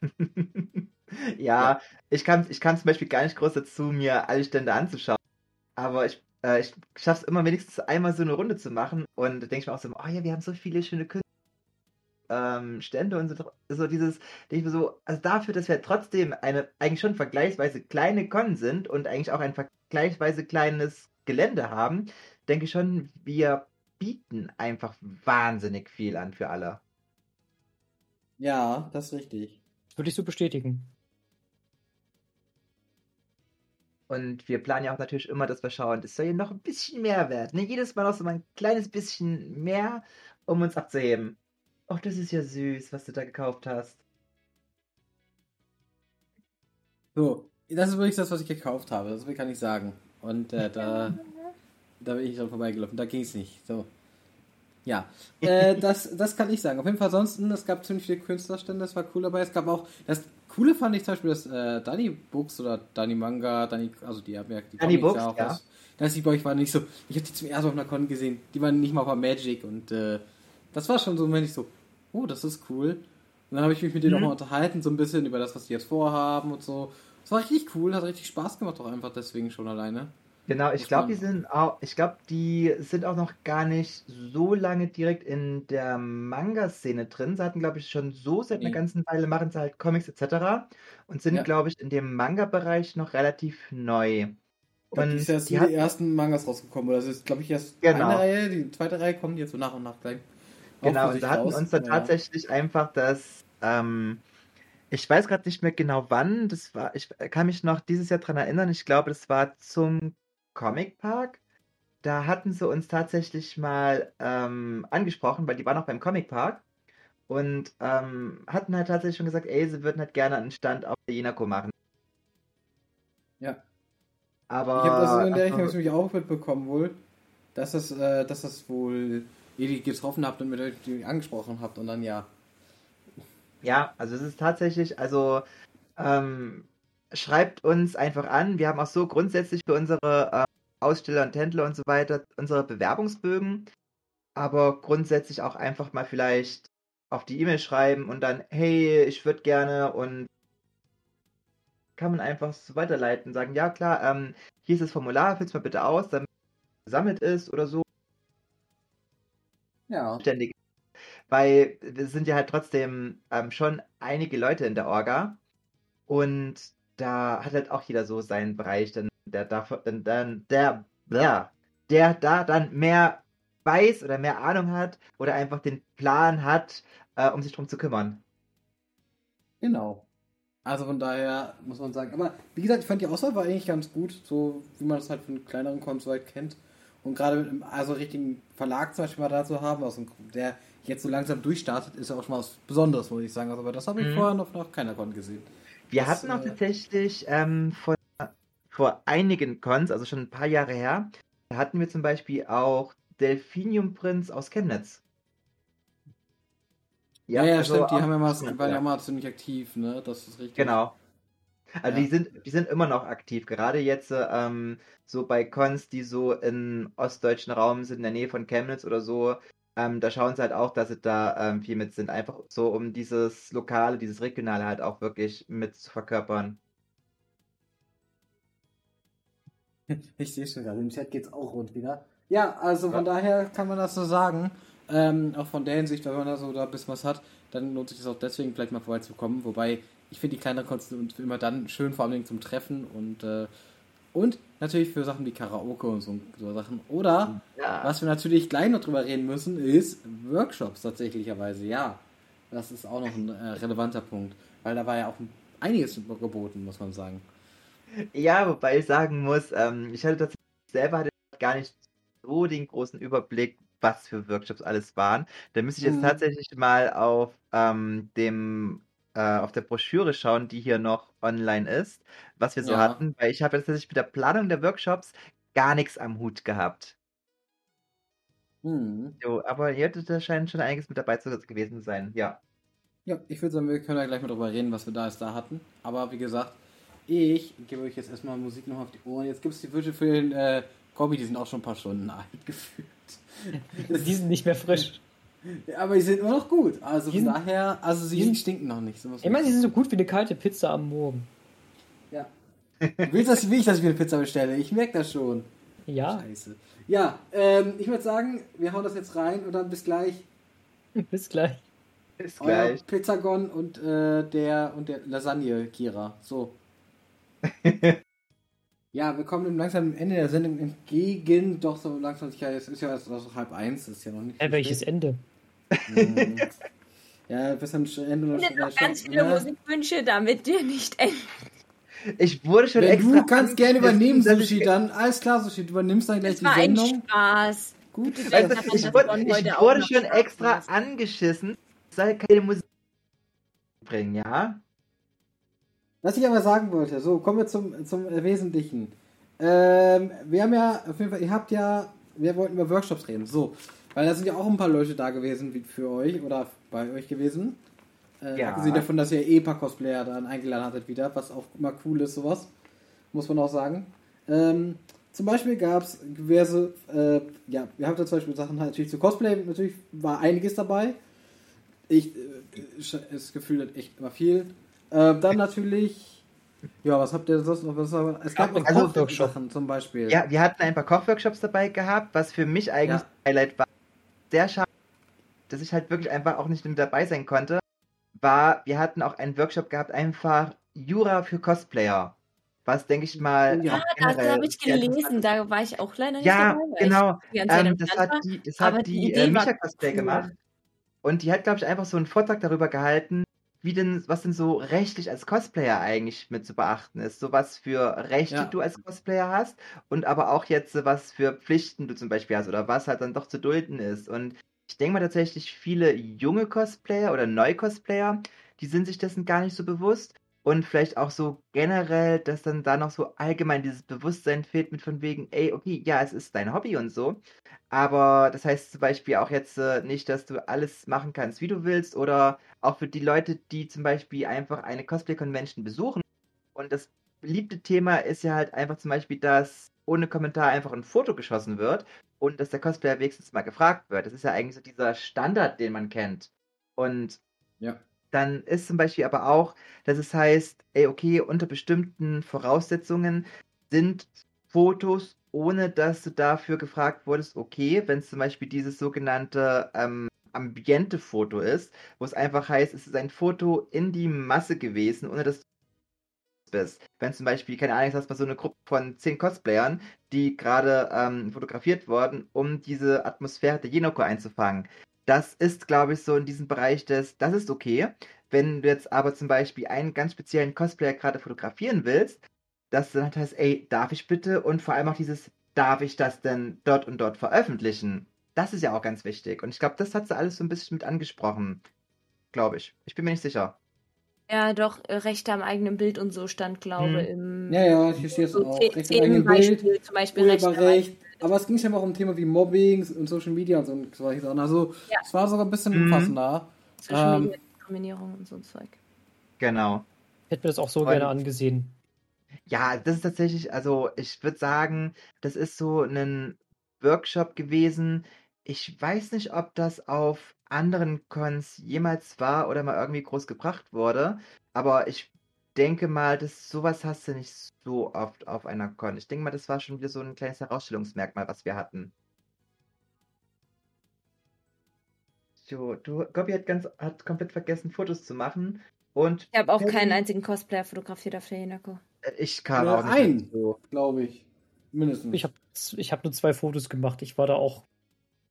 [SPEAKER 4] ja, ich kam, ich kam zum Beispiel gar nicht groß dazu, mir alle Stände anzuschauen. Aber ich, äh, ich schaffe es immer wenigstens einmal so eine Runde zu machen und da denke ich mir auch so, oh ja, wir haben so viele schöne Künstler. Ähm, Stände und so, so dieses, denke ich mir so, also dafür, dass wir trotzdem eine eigentlich schon vergleichsweise kleine Con sind und eigentlich auch ein vergleichsweise kleines Gelände haben, denke ich schon, wir bieten einfach wahnsinnig viel an für alle.
[SPEAKER 2] Ja, das ist richtig.
[SPEAKER 3] Würde ich so bestätigen.
[SPEAKER 4] Und wir planen ja auch natürlich immer, dass wir schauen, es soll ja noch ein bisschen mehr werden. Ne? Jedes Mal noch so mal ein kleines bisschen mehr, um uns abzuheben. Oh, das ist ja süß, was du da gekauft hast.
[SPEAKER 2] So, das ist übrigens das, was ich gekauft habe. Das kann ich sagen. Und äh, da, da bin ich dann vorbeigelaufen. Da ging es nicht. So. Ja, äh, das, das kann ich sagen. Auf jeden Fall ansonsten, es gab ziemlich viele Künstlerstände, das war cool dabei. Es gab auch, das Coole fand ich zum Beispiel, dass äh, Dani Books oder Dani Manga, Dani, also die haben ja die
[SPEAKER 4] Dani Books,
[SPEAKER 2] auch
[SPEAKER 4] ja.
[SPEAKER 2] was. Das die bei euch waren nicht so, ich habe die zum ersten Mal auf einer Con gesehen, die waren nicht mal bei Magic und äh, das war schon so, wenn ich so, oh, das ist cool. Und dann habe ich mich mit denen
[SPEAKER 4] Mhm.
[SPEAKER 2] nochmal unterhalten, so ein bisschen über das, was die jetzt vorhaben und so. Das war richtig cool, hat richtig Spaß gemacht, auch einfach deswegen schon alleine.
[SPEAKER 4] Genau, ich glaube, die sind auch, ich glaube, die sind auch noch gar nicht so lange direkt in der Manga-Szene drin. Sie hatten, glaube ich, schon so seit einer
[SPEAKER 2] Nee.
[SPEAKER 4] ganzen Weile machen sie halt Comics etc. und sind,
[SPEAKER 2] Ja.
[SPEAKER 4] glaube ich, in dem Manga-Bereich noch relativ neu.
[SPEAKER 2] Ich glaub, die ist erst
[SPEAKER 4] die
[SPEAKER 2] die
[SPEAKER 4] hat,
[SPEAKER 2] ersten Mangas rausgekommen. Oder das ist, glaube ich, erst
[SPEAKER 4] Genau.
[SPEAKER 2] eine Reihe, die zweite Reihe kommt jetzt so nach und nach gleich.
[SPEAKER 4] Genau,
[SPEAKER 2] für
[SPEAKER 4] und da hatten
[SPEAKER 2] raus.
[SPEAKER 4] uns dann
[SPEAKER 2] Ja.
[SPEAKER 4] tatsächlich einfach das, ähm, ich weiß gerade nicht mehr genau wann, das war, ich kann mich noch dieses Jahr dran erinnern, ich glaube, das war zum Comic Park. Da hatten sie uns tatsächlich mal ähm, angesprochen, weil die waren auch beim Comic Park und ähm, hatten halt tatsächlich schon gesagt, ey, sie würden halt gerne einen Stand auf der Jenako machen.
[SPEAKER 2] Ja.
[SPEAKER 4] Aber
[SPEAKER 2] Ich habe das in der
[SPEAKER 4] also-
[SPEAKER 2] hab ich nämlich auch mitbekommen wohl, dass das, äh, dass das wohl ihr die getroffen habt und mit euch die angesprochen habt und dann ja.
[SPEAKER 4] Ja, also es ist tatsächlich, also ähm, schreibt uns einfach an. Wir haben auch so grundsätzlich für unsere äh, Aussteller und Händler und so weiter unsere Bewerbungsbögen, aber grundsätzlich auch einfach mal vielleicht auf die E-Mail schreiben und dann, hey, ich würde gerne und kann man einfach so weiterleiten, sagen, ja klar, ähm, hier ist das Formular, füll's mal bitte aus, damit es gesammelt ist oder so.
[SPEAKER 2] Ja.
[SPEAKER 4] Ständig. Weil wir sind ja halt trotzdem ähm, schon einige Leute in der Orga und da hat halt auch jeder so seinen Bereich, dann der davon, dann, dann der, der, der da dann mehr weiß oder mehr Ahnung hat oder einfach den Plan hat, äh, um sich drum zu kümmern.
[SPEAKER 2] Genau. Also von daher muss man sagen. Aber wie gesagt, ich fand die Auswahl war eigentlich ganz gut, so wie man das halt von kleineren Cons weit kennt. Und gerade mit einem also richtigen Verlag zum Beispiel mal da zu haben, aus dem, der jetzt so langsam durchstartet, ist ja auch schon mal was Besonderes, muss ich sagen. Also, aber das habe ich
[SPEAKER 4] Mhm.
[SPEAKER 2] vorher noch nach keiner Con gesehen.
[SPEAKER 4] Wir
[SPEAKER 2] Das,
[SPEAKER 4] hatten auch
[SPEAKER 2] äh,
[SPEAKER 4] tatsächlich ähm, vor, vor einigen Cons, also schon ein paar Jahre her, da hatten wir zum Beispiel auch Delphinium Prinz aus Chemnitz.
[SPEAKER 2] Ja, ja,
[SPEAKER 4] also
[SPEAKER 2] stimmt, die haben ja mal, waren ja mal ziemlich aktiv, ne? Das ist richtig.
[SPEAKER 4] Genau. Also
[SPEAKER 2] Ja.
[SPEAKER 4] die sind, die sind immer noch aktiv. Gerade jetzt ähm, so bei Cons, die so im ostdeutschen Raum sind, in der Nähe von Chemnitz oder so, ähm, da schauen sie halt auch, dass sie da ähm, viel mit sind. Einfach so, um dieses Lokale, dieses Regionale halt auch wirklich mit zu verkörpern.
[SPEAKER 2] Ich sehe schon gerade, im Chat geht's auch rund wieder. Ja, also von daher kann man das so sagen. Ähm, auch von der Hinsicht, wenn man da so da ein bisschen was hat, dann lohnt sich das auch deswegen vielleicht mal vorbeizukommen. Wobei, ich finde die kleineren Konzerte immer dann schön, vor allem zum Treffen und äh, und natürlich für Sachen wie Karaoke und so, so Sachen. Oder,
[SPEAKER 4] Ja.
[SPEAKER 2] was wir natürlich gleich noch drüber reden müssen, ist Workshops tatsächlicherweise, ja. Das ist auch noch ein äh, relevanter Punkt. Weil da war ja auch einiges geboten, muss man sagen.
[SPEAKER 4] Ja, wobei ich sagen muss, ähm, ich hatte tatsächlich selber hatte gar nicht so den großen Überblick, was für Workshops alles waren. Da müsste ich jetzt
[SPEAKER 2] Mhm.
[SPEAKER 4] tatsächlich mal auf ähm, dem äh, auf der Broschüre schauen, die hier noch online ist, was wir so
[SPEAKER 2] Ja.
[SPEAKER 4] hatten, weil ich habe jetzt tatsächlich mit der Planung der Workshops gar nichts am Hut gehabt.
[SPEAKER 2] Hm.
[SPEAKER 4] So, aber hier da scheint schon einiges mit dabei zu gewesen sein. Ja.
[SPEAKER 2] Ja, ich würde sagen, wir können ja gleich mal drüber reden, was wir da jetzt da hatten. Aber wie gesagt, ich gebe euch jetzt erstmal Musik noch auf die Ohren. Jetzt gibt es die Wünsche für den äh, Kombi, die sind auch schon ein paar Stunden alt gefühlt.
[SPEAKER 3] Die sind nicht mehr frisch.
[SPEAKER 2] Aber die sind immer noch gut. Also
[SPEAKER 3] Die
[SPEAKER 2] von
[SPEAKER 3] sind-
[SPEAKER 2] daher, also sie
[SPEAKER 3] die sind-
[SPEAKER 2] stinken noch nicht. So
[SPEAKER 3] Ich meine, sie sind so gut wie eine kalte Pizza am Morgen.
[SPEAKER 2] Ja. Willst das, will ich, dass ich mir eine Pizza bestelle? Ich merke das schon.
[SPEAKER 3] Ja,
[SPEAKER 2] Scheiße. Ja, ähm, ich würde sagen, wir hauen das jetzt rein und dann bis gleich.
[SPEAKER 3] bis gleich.
[SPEAKER 4] Bis
[SPEAKER 2] Euer
[SPEAKER 4] gleich.
[SPEAKER 2] Pizzagon und äh, der und der Lasagne Kira. So. ja, wir kommen dem langsam dem Ende der Sendung entgegen. Doch so langsam sicher. Es ist ja erst also halb eins. Ist ja noch nicht.
[SPEAKER 3] Äh, welches. Ende?
[SPEAKER 2] Ja, bis am Ende.
[SPEAKER 6] Ich noch ganz viele
[SPEAKER 2] Ja.
[SPEAKER 6] Musikwünsche, damit dir nicht enden.
[SPEAKER 4] Ich wurde schon
[SPEAKER 2] Wenn
[SPEAKER 4] extra.
[SPEAKER 2] du kannst gerne übernehmen,
[SPEAKER 4] ich-
[SPEAKER 2] Sushi, dann alles klar, Sushi. Du übernimmst dann gleich
[SPEAKER 6] Das
[SPEAKER 2] die
[SPEAKER 6] war ein
[SPEAKER 2] Sendung.
[SPEAKER 6] Spaß.
[SPEAKER 2] Gut.
[SPEAKER 4] Also,
[SPEAKER 6] daran,
[SPEAKER 4] ich
[SPEAKER 6] dass
[SPEAKER 4] wurde, ich wurde
[SPEAKER 6] noch
[SPEAKER 4] schon
[SPEAKER 6] Spaß
[SPEAKER 4] extra
[SPEAKER 6] macht.
[SPEAKER 4] angeschissen. Ich soll keine Musik bringen, ja?
[SPEAKER 2] Was ich aber sagen wollte, so, kommen wir zum, zum Wesentlichen. Ähm, wir haben ja, auf jeden Fall, ihr habt ja, wir wollten über Workshops reden, so. Weil da sind ja auch ein paar Leute da gewesen wie für euch oder bei euch gewesen. Äh,
[SPEAKER 4] Ja.
[SPEAKER 2] Abgesehen davon, dass ihr eh ein paar Cosplayer dann eingeladen hattet wieder, was auch immer cool ist, sowas. Muss man auch sagen. Ähm, zum Beispiel gab es diverse, äh, ja, wir haben da zum Beispiel Sachen halt natürlich zu Cosplay, natürlich war einiges dabei. Ich, äh, das Gefühl hat echt immer viel. Äh, dann natürlich, ja, was habt ihr sonst noch? Was, es gab noch
[SPEAKER 4] Also,
[SPEAKER 2] Kochsachen zum Beispiel.
[SPEAKER 4] Ja, wir hatten ein paar Kochworkshops dabei gehabt, was für mich eigentlich
[SPEAKER 2] Ja.
[SPEAKER 4] ein Highlight war. Sehr schade, dass ich halt wirklich einfach auch nicht mit dabei sein konnte. War, wir hatten auch einen Workshop gehabt, einfach Jura für Cosplayer. Was, denke ich mal.
[SPEAKER 2] Ja.
[SPEAKER 6] das habe ich gelesen, da war ich auch leider nicht
[SPEAKER 4] Ja,
[SPEAKER 6] dabei. weil
[SPEAKER 4] genau. Ähm, das hat die, das hat
[SPEAKER 6] die
[SPEAKER 4] die, äh, Micha Cosplay
[SPEAKER 6] cool.
[SPEAKER 4] gemacht. Und die hat, glaube ich, einfach so einen Vortrag darüber gehalten, wie denn, was denn so rechtlich als Cosplayer eigentlich mit zu beachten ist. So was für Rechte
[SPEAKER 2] Ja.
[SPEAKER 4] du als Cosplayer hast und aber auch jetzt, was für Pflichten du zum Beispiel hast oder was halt dann doch zu dulden ist. Und ich denke mal tatsächlich, viele junge Cosplayer oder Neu-Cosplayer, die sind sich dessen gar nicht so bewusst. Und vielleicht auch so generell, dass dann da noch so allgemein dieses Bewusstsein fehlt mit von wegen, ey, okay, ja, es ist dein Hobby und so. Aber das heißt zum Beispiel auch jetzt äh, nicht, dass du alles machen kannst, wie du willst. Oder auch für die Leute, die zum Beispiel einfach eine Cosplay-Convention besuchen. Und das beliebte Thema ist ja halt einfach zum Beispiel, dass ohne Kommentar einfach ein Foto geschossen wird und dass der Cosplayer wenigstens mal gefragt wird. Das ist ja eigentlich so dieser Standard, den man kennt. Und
[SPEAKER 2] Ja.
[SPEAKER 4] dann ist zum Beispiel aber auch, dass es heißt, ey, okay, unter bestimmten Voraussetzungen sind Fotos, ohne dass du dafür gefragt wurdest, okay, wenn es zum Beispiel dieses sogenannte ähm, Ambiente-Foto ist, wo es einfach heißt, es ist ein Foto in die Masse gewesen, ohne dass du bist. Wenn zum Beispiel, keine Ahnung, hast mal so eine Gruppe von zehn Cosplayern, die gerade ähm, fotografiert wurden, um diese Atmosphäre der Jenoko einzufangen. Das ist, glaube ich, so in diesem Bereich des, das ist okay. Wenn du jetzt aber zum Beispiel einen ganz speziellen Cosplayer gerade fotografieren willst, dass dann halt heißt, ey, darf ich bitte? Und vor allem auch dieses, darf ich das denn dort und dort veröffentlichen? Das ist ja auch ganz wichtig. Und ich glaube, das hat sie alles so ein bisschen mit angesprochen. Glaube ich. Ich bin mir nicht sicher.
[SPEAKER 6] Ja, doch, äh, Rechte am eigenen Bild und so stand, glaube
[SPEAKER 4] Hm.
[SPEAKER 6] im
[SPEAKER 2] Ja, ja, hier steht es
[SPEAKER 6] so
[SPEAKER 2] auch.
[SPEAKER 6] The-
[SPEAKER 2] Recht am eigenen
[SPEAKER 6] Themenbeispiel,
[SPEAKER 2] Bild,
[SPEAKER 6] zum Beispiel Rechte am eigenen
[SPEAKER 2] Urheberrecht. Aber es ging schon auch um Themen wie Mobbing und Social Media und so und solche Sachen. Also,
[SPEAKER 6] Ja.
[SPEAKER 2] es war sogar ein bisschen
[SPEAKER 4] Mhm.
[SPEAKER 2] umfassender.
[SPEAKER 6] Social
[SPEAKER 2] Ähm,
[SPEAKER 6] Media Diskriminierung und so ein Zeug.
[SPEAKER 4] Genau.
[SPEAKER 3] Hätte mir das auch so
[SPEAKER 4] Und-
[SPEAKER 3] gerne angesehen.
[SPEAKER 4] Ja, das ist tatsächlich, also ich würde sagen, das ist so ein Workshop gewesen. Ich weiß nicht, ob das auf anderen Cons jemals war oder mal irgendwie groß gebracht wurde, aber ich denke mal, dass sowas hast du nicht so oft auf einer Con. Ich denke mal, das war schon wieder so ein kleines Herausstellungsmerkmal, was wir hatten. So, du, Gobby hat ganz, hat komplett vergessen, Fotos zu machen und
[SPEAKER 6] Ich habe auch keinen einzigen Cosplayer fotografiert auf der Hinako.
[SPEAKER 4] äh, ich kam auch nicht
[SPEAKER 2] ein.
[SPEAKER 4] dazu.
[SPEAKER 2] glaube ich. Mindestens.
[SPEAKER 3] Ich habe ich hab nur zwei Fotos gemacht. Ich war da auch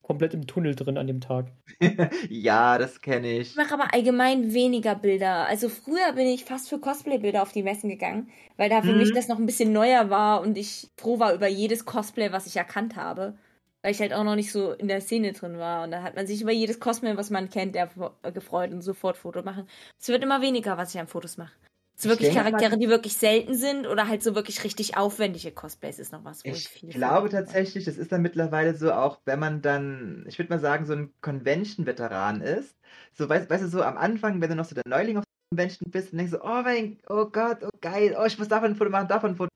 [SPEAKER 3] komplett im Tunnel drin an dem Tag.
[SPEAKER 4] Ja, das kenne ich.
[SPEAKER 6] Ich mache aber allgemein weniger Bilder. Also früher bin ich fast für Cosplay-Bilder auf die Messen gegangen, weil da für
[SPEAKER 4] Mhm.
[SPEAKER 6] mich das noch ein bisschen neuer war und ich froh war über jedes Cosplay, was ich erkannt habe. weil ich halt auch noch nicht so in der Szene drin war. Und da hat man sich über jedes Cosplay, was man kennt, der gefreut und sofort Foto machen. Es wird immer weniger, was ich an Fotos mache. Es wirklich
[SPEAKER 4] denke
[SPEAKER 6] Charaktere, die wirklich selten sind oder halt so wirklich richtig aufwendige Cosplays ist noch was, wo ich,
[SPEAKER 4] Ich glaube tatsächlich, das ist dann mittlerweile so, auch wenn man dann, ich würde mal sagen, so ein Convention-Veteran ist. So, weißt, weißt du, so am Anfang, wenn du noch so der Neuling auf der Convention bist und denkst so, oh mein, oh Gott, oh geil, oh, ich muss davon ein Foto machen, davon ein Foto.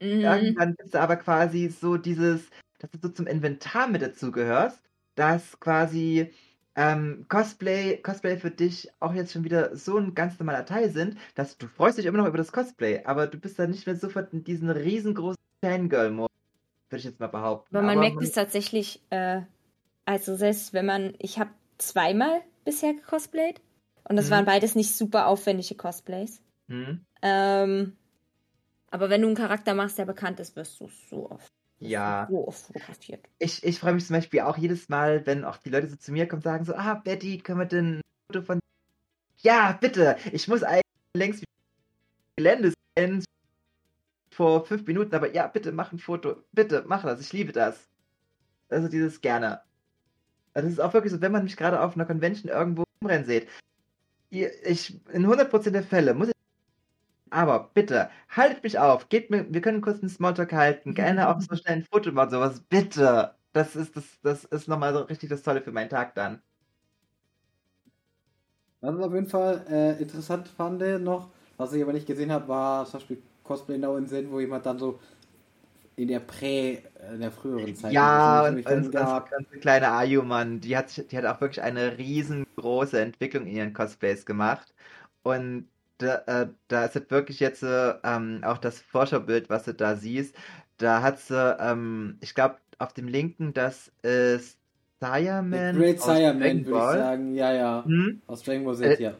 [SPEAKER 6] Mhm.
[SPEAKER 4] Irgendwann bist du aber quasi so dieses, dass du so zum Inventar mit dazugehörst, dass quasi ähm, Cosplay, Cosplay für dich auch jetzt schon wieder so ein ganz normaler Teil sind, dass du freust dich immer noch über das Cosplay, aber du bist dann nicht mehr sofort in diesen riesengroßen Fangirl-Modus, würde ich jetzt mal behaupten.
[SPEAKER 6] Aber man merkt
[SPEAKER 4] man-
[SPEAKER 6] es tatsächlich, äh, also selbst wenn man, ich habe zweimal bisher gecosplayt und das
[SPEAKER 4] Mhm.
[SPEAKER 6] waren beides nicht super aufwendige Cosplays.
[SPEAKER 4] Hm?
[SPEAKER 6] Ähm, aber wenn du einen Charakter machst, der bekannt ist, wirst du so oft,
[SPEAKER 4] Ja,
[SPEAKER 6] so oft fotografiert.
[SPEAKER 4] ich, ich freue mich zum Beispiel auch jedes Mal, wenn auch die Leute so zu mir kommen und sagen so, ah, Betty, können wir denn ein Foto von... Ja, bitte, ich muss eigentlich längst Gelände sehen, vor fünf Minuten, aber ja, bitte mach ein Foto, bitte, mach das, ich liebe das. Also dieses gerne. Also Das ist auch wirklich so, wenn man mich gerade auf einer Convention irgendwo rumrennen sieht, ich, in 100% der Fälle muss ich aber bitte, haltet mich auf, gebt mir, wir können kurz einen Smalltalk halten, gerne auch so schnell ein Foto machen, sowas, bitte. Das ist, das, das ist nochmal so richtig das Tolle für meinen Tag dann.
[SPEAKER 2] Was ich auf jeden Fall äh, interessant fand noch, was ich aber nicht gesehen habe, war zum Beispiel Cosplay Now in Sinn, wo jemand dann so in der Prä, äh, in der früheren Zeit
[SPEAKER 4] Ja, und, das
[SPEAKER 2] gab.
[SPEAKER 4] ganze kleine Ayuman, die hat, die hat auch wirklich eine riesengroße Entwicklung in ihren Cosplays gemacht. Und da, äh, da ist es wirklich jetzt äh, ähm, auch das Vorschaubild, was du da siehst. Da hat sie, ähm, ich glaube, auf dem linken, das ist Sireman
[SPEAKER 2] Great
[SPEAKER 4] aus
[SPEAKER 2] Sire Man,
[SPEAKER 4] Dragon
[SPEAKER 2] würde ich sagen. Ja, ja.
[SPEAKER 4] Hm?
[SPEAKER 2] Aus Dragon Ball Z,
[SPEAKER 4] Äh,
[SPEAKER 2] ja.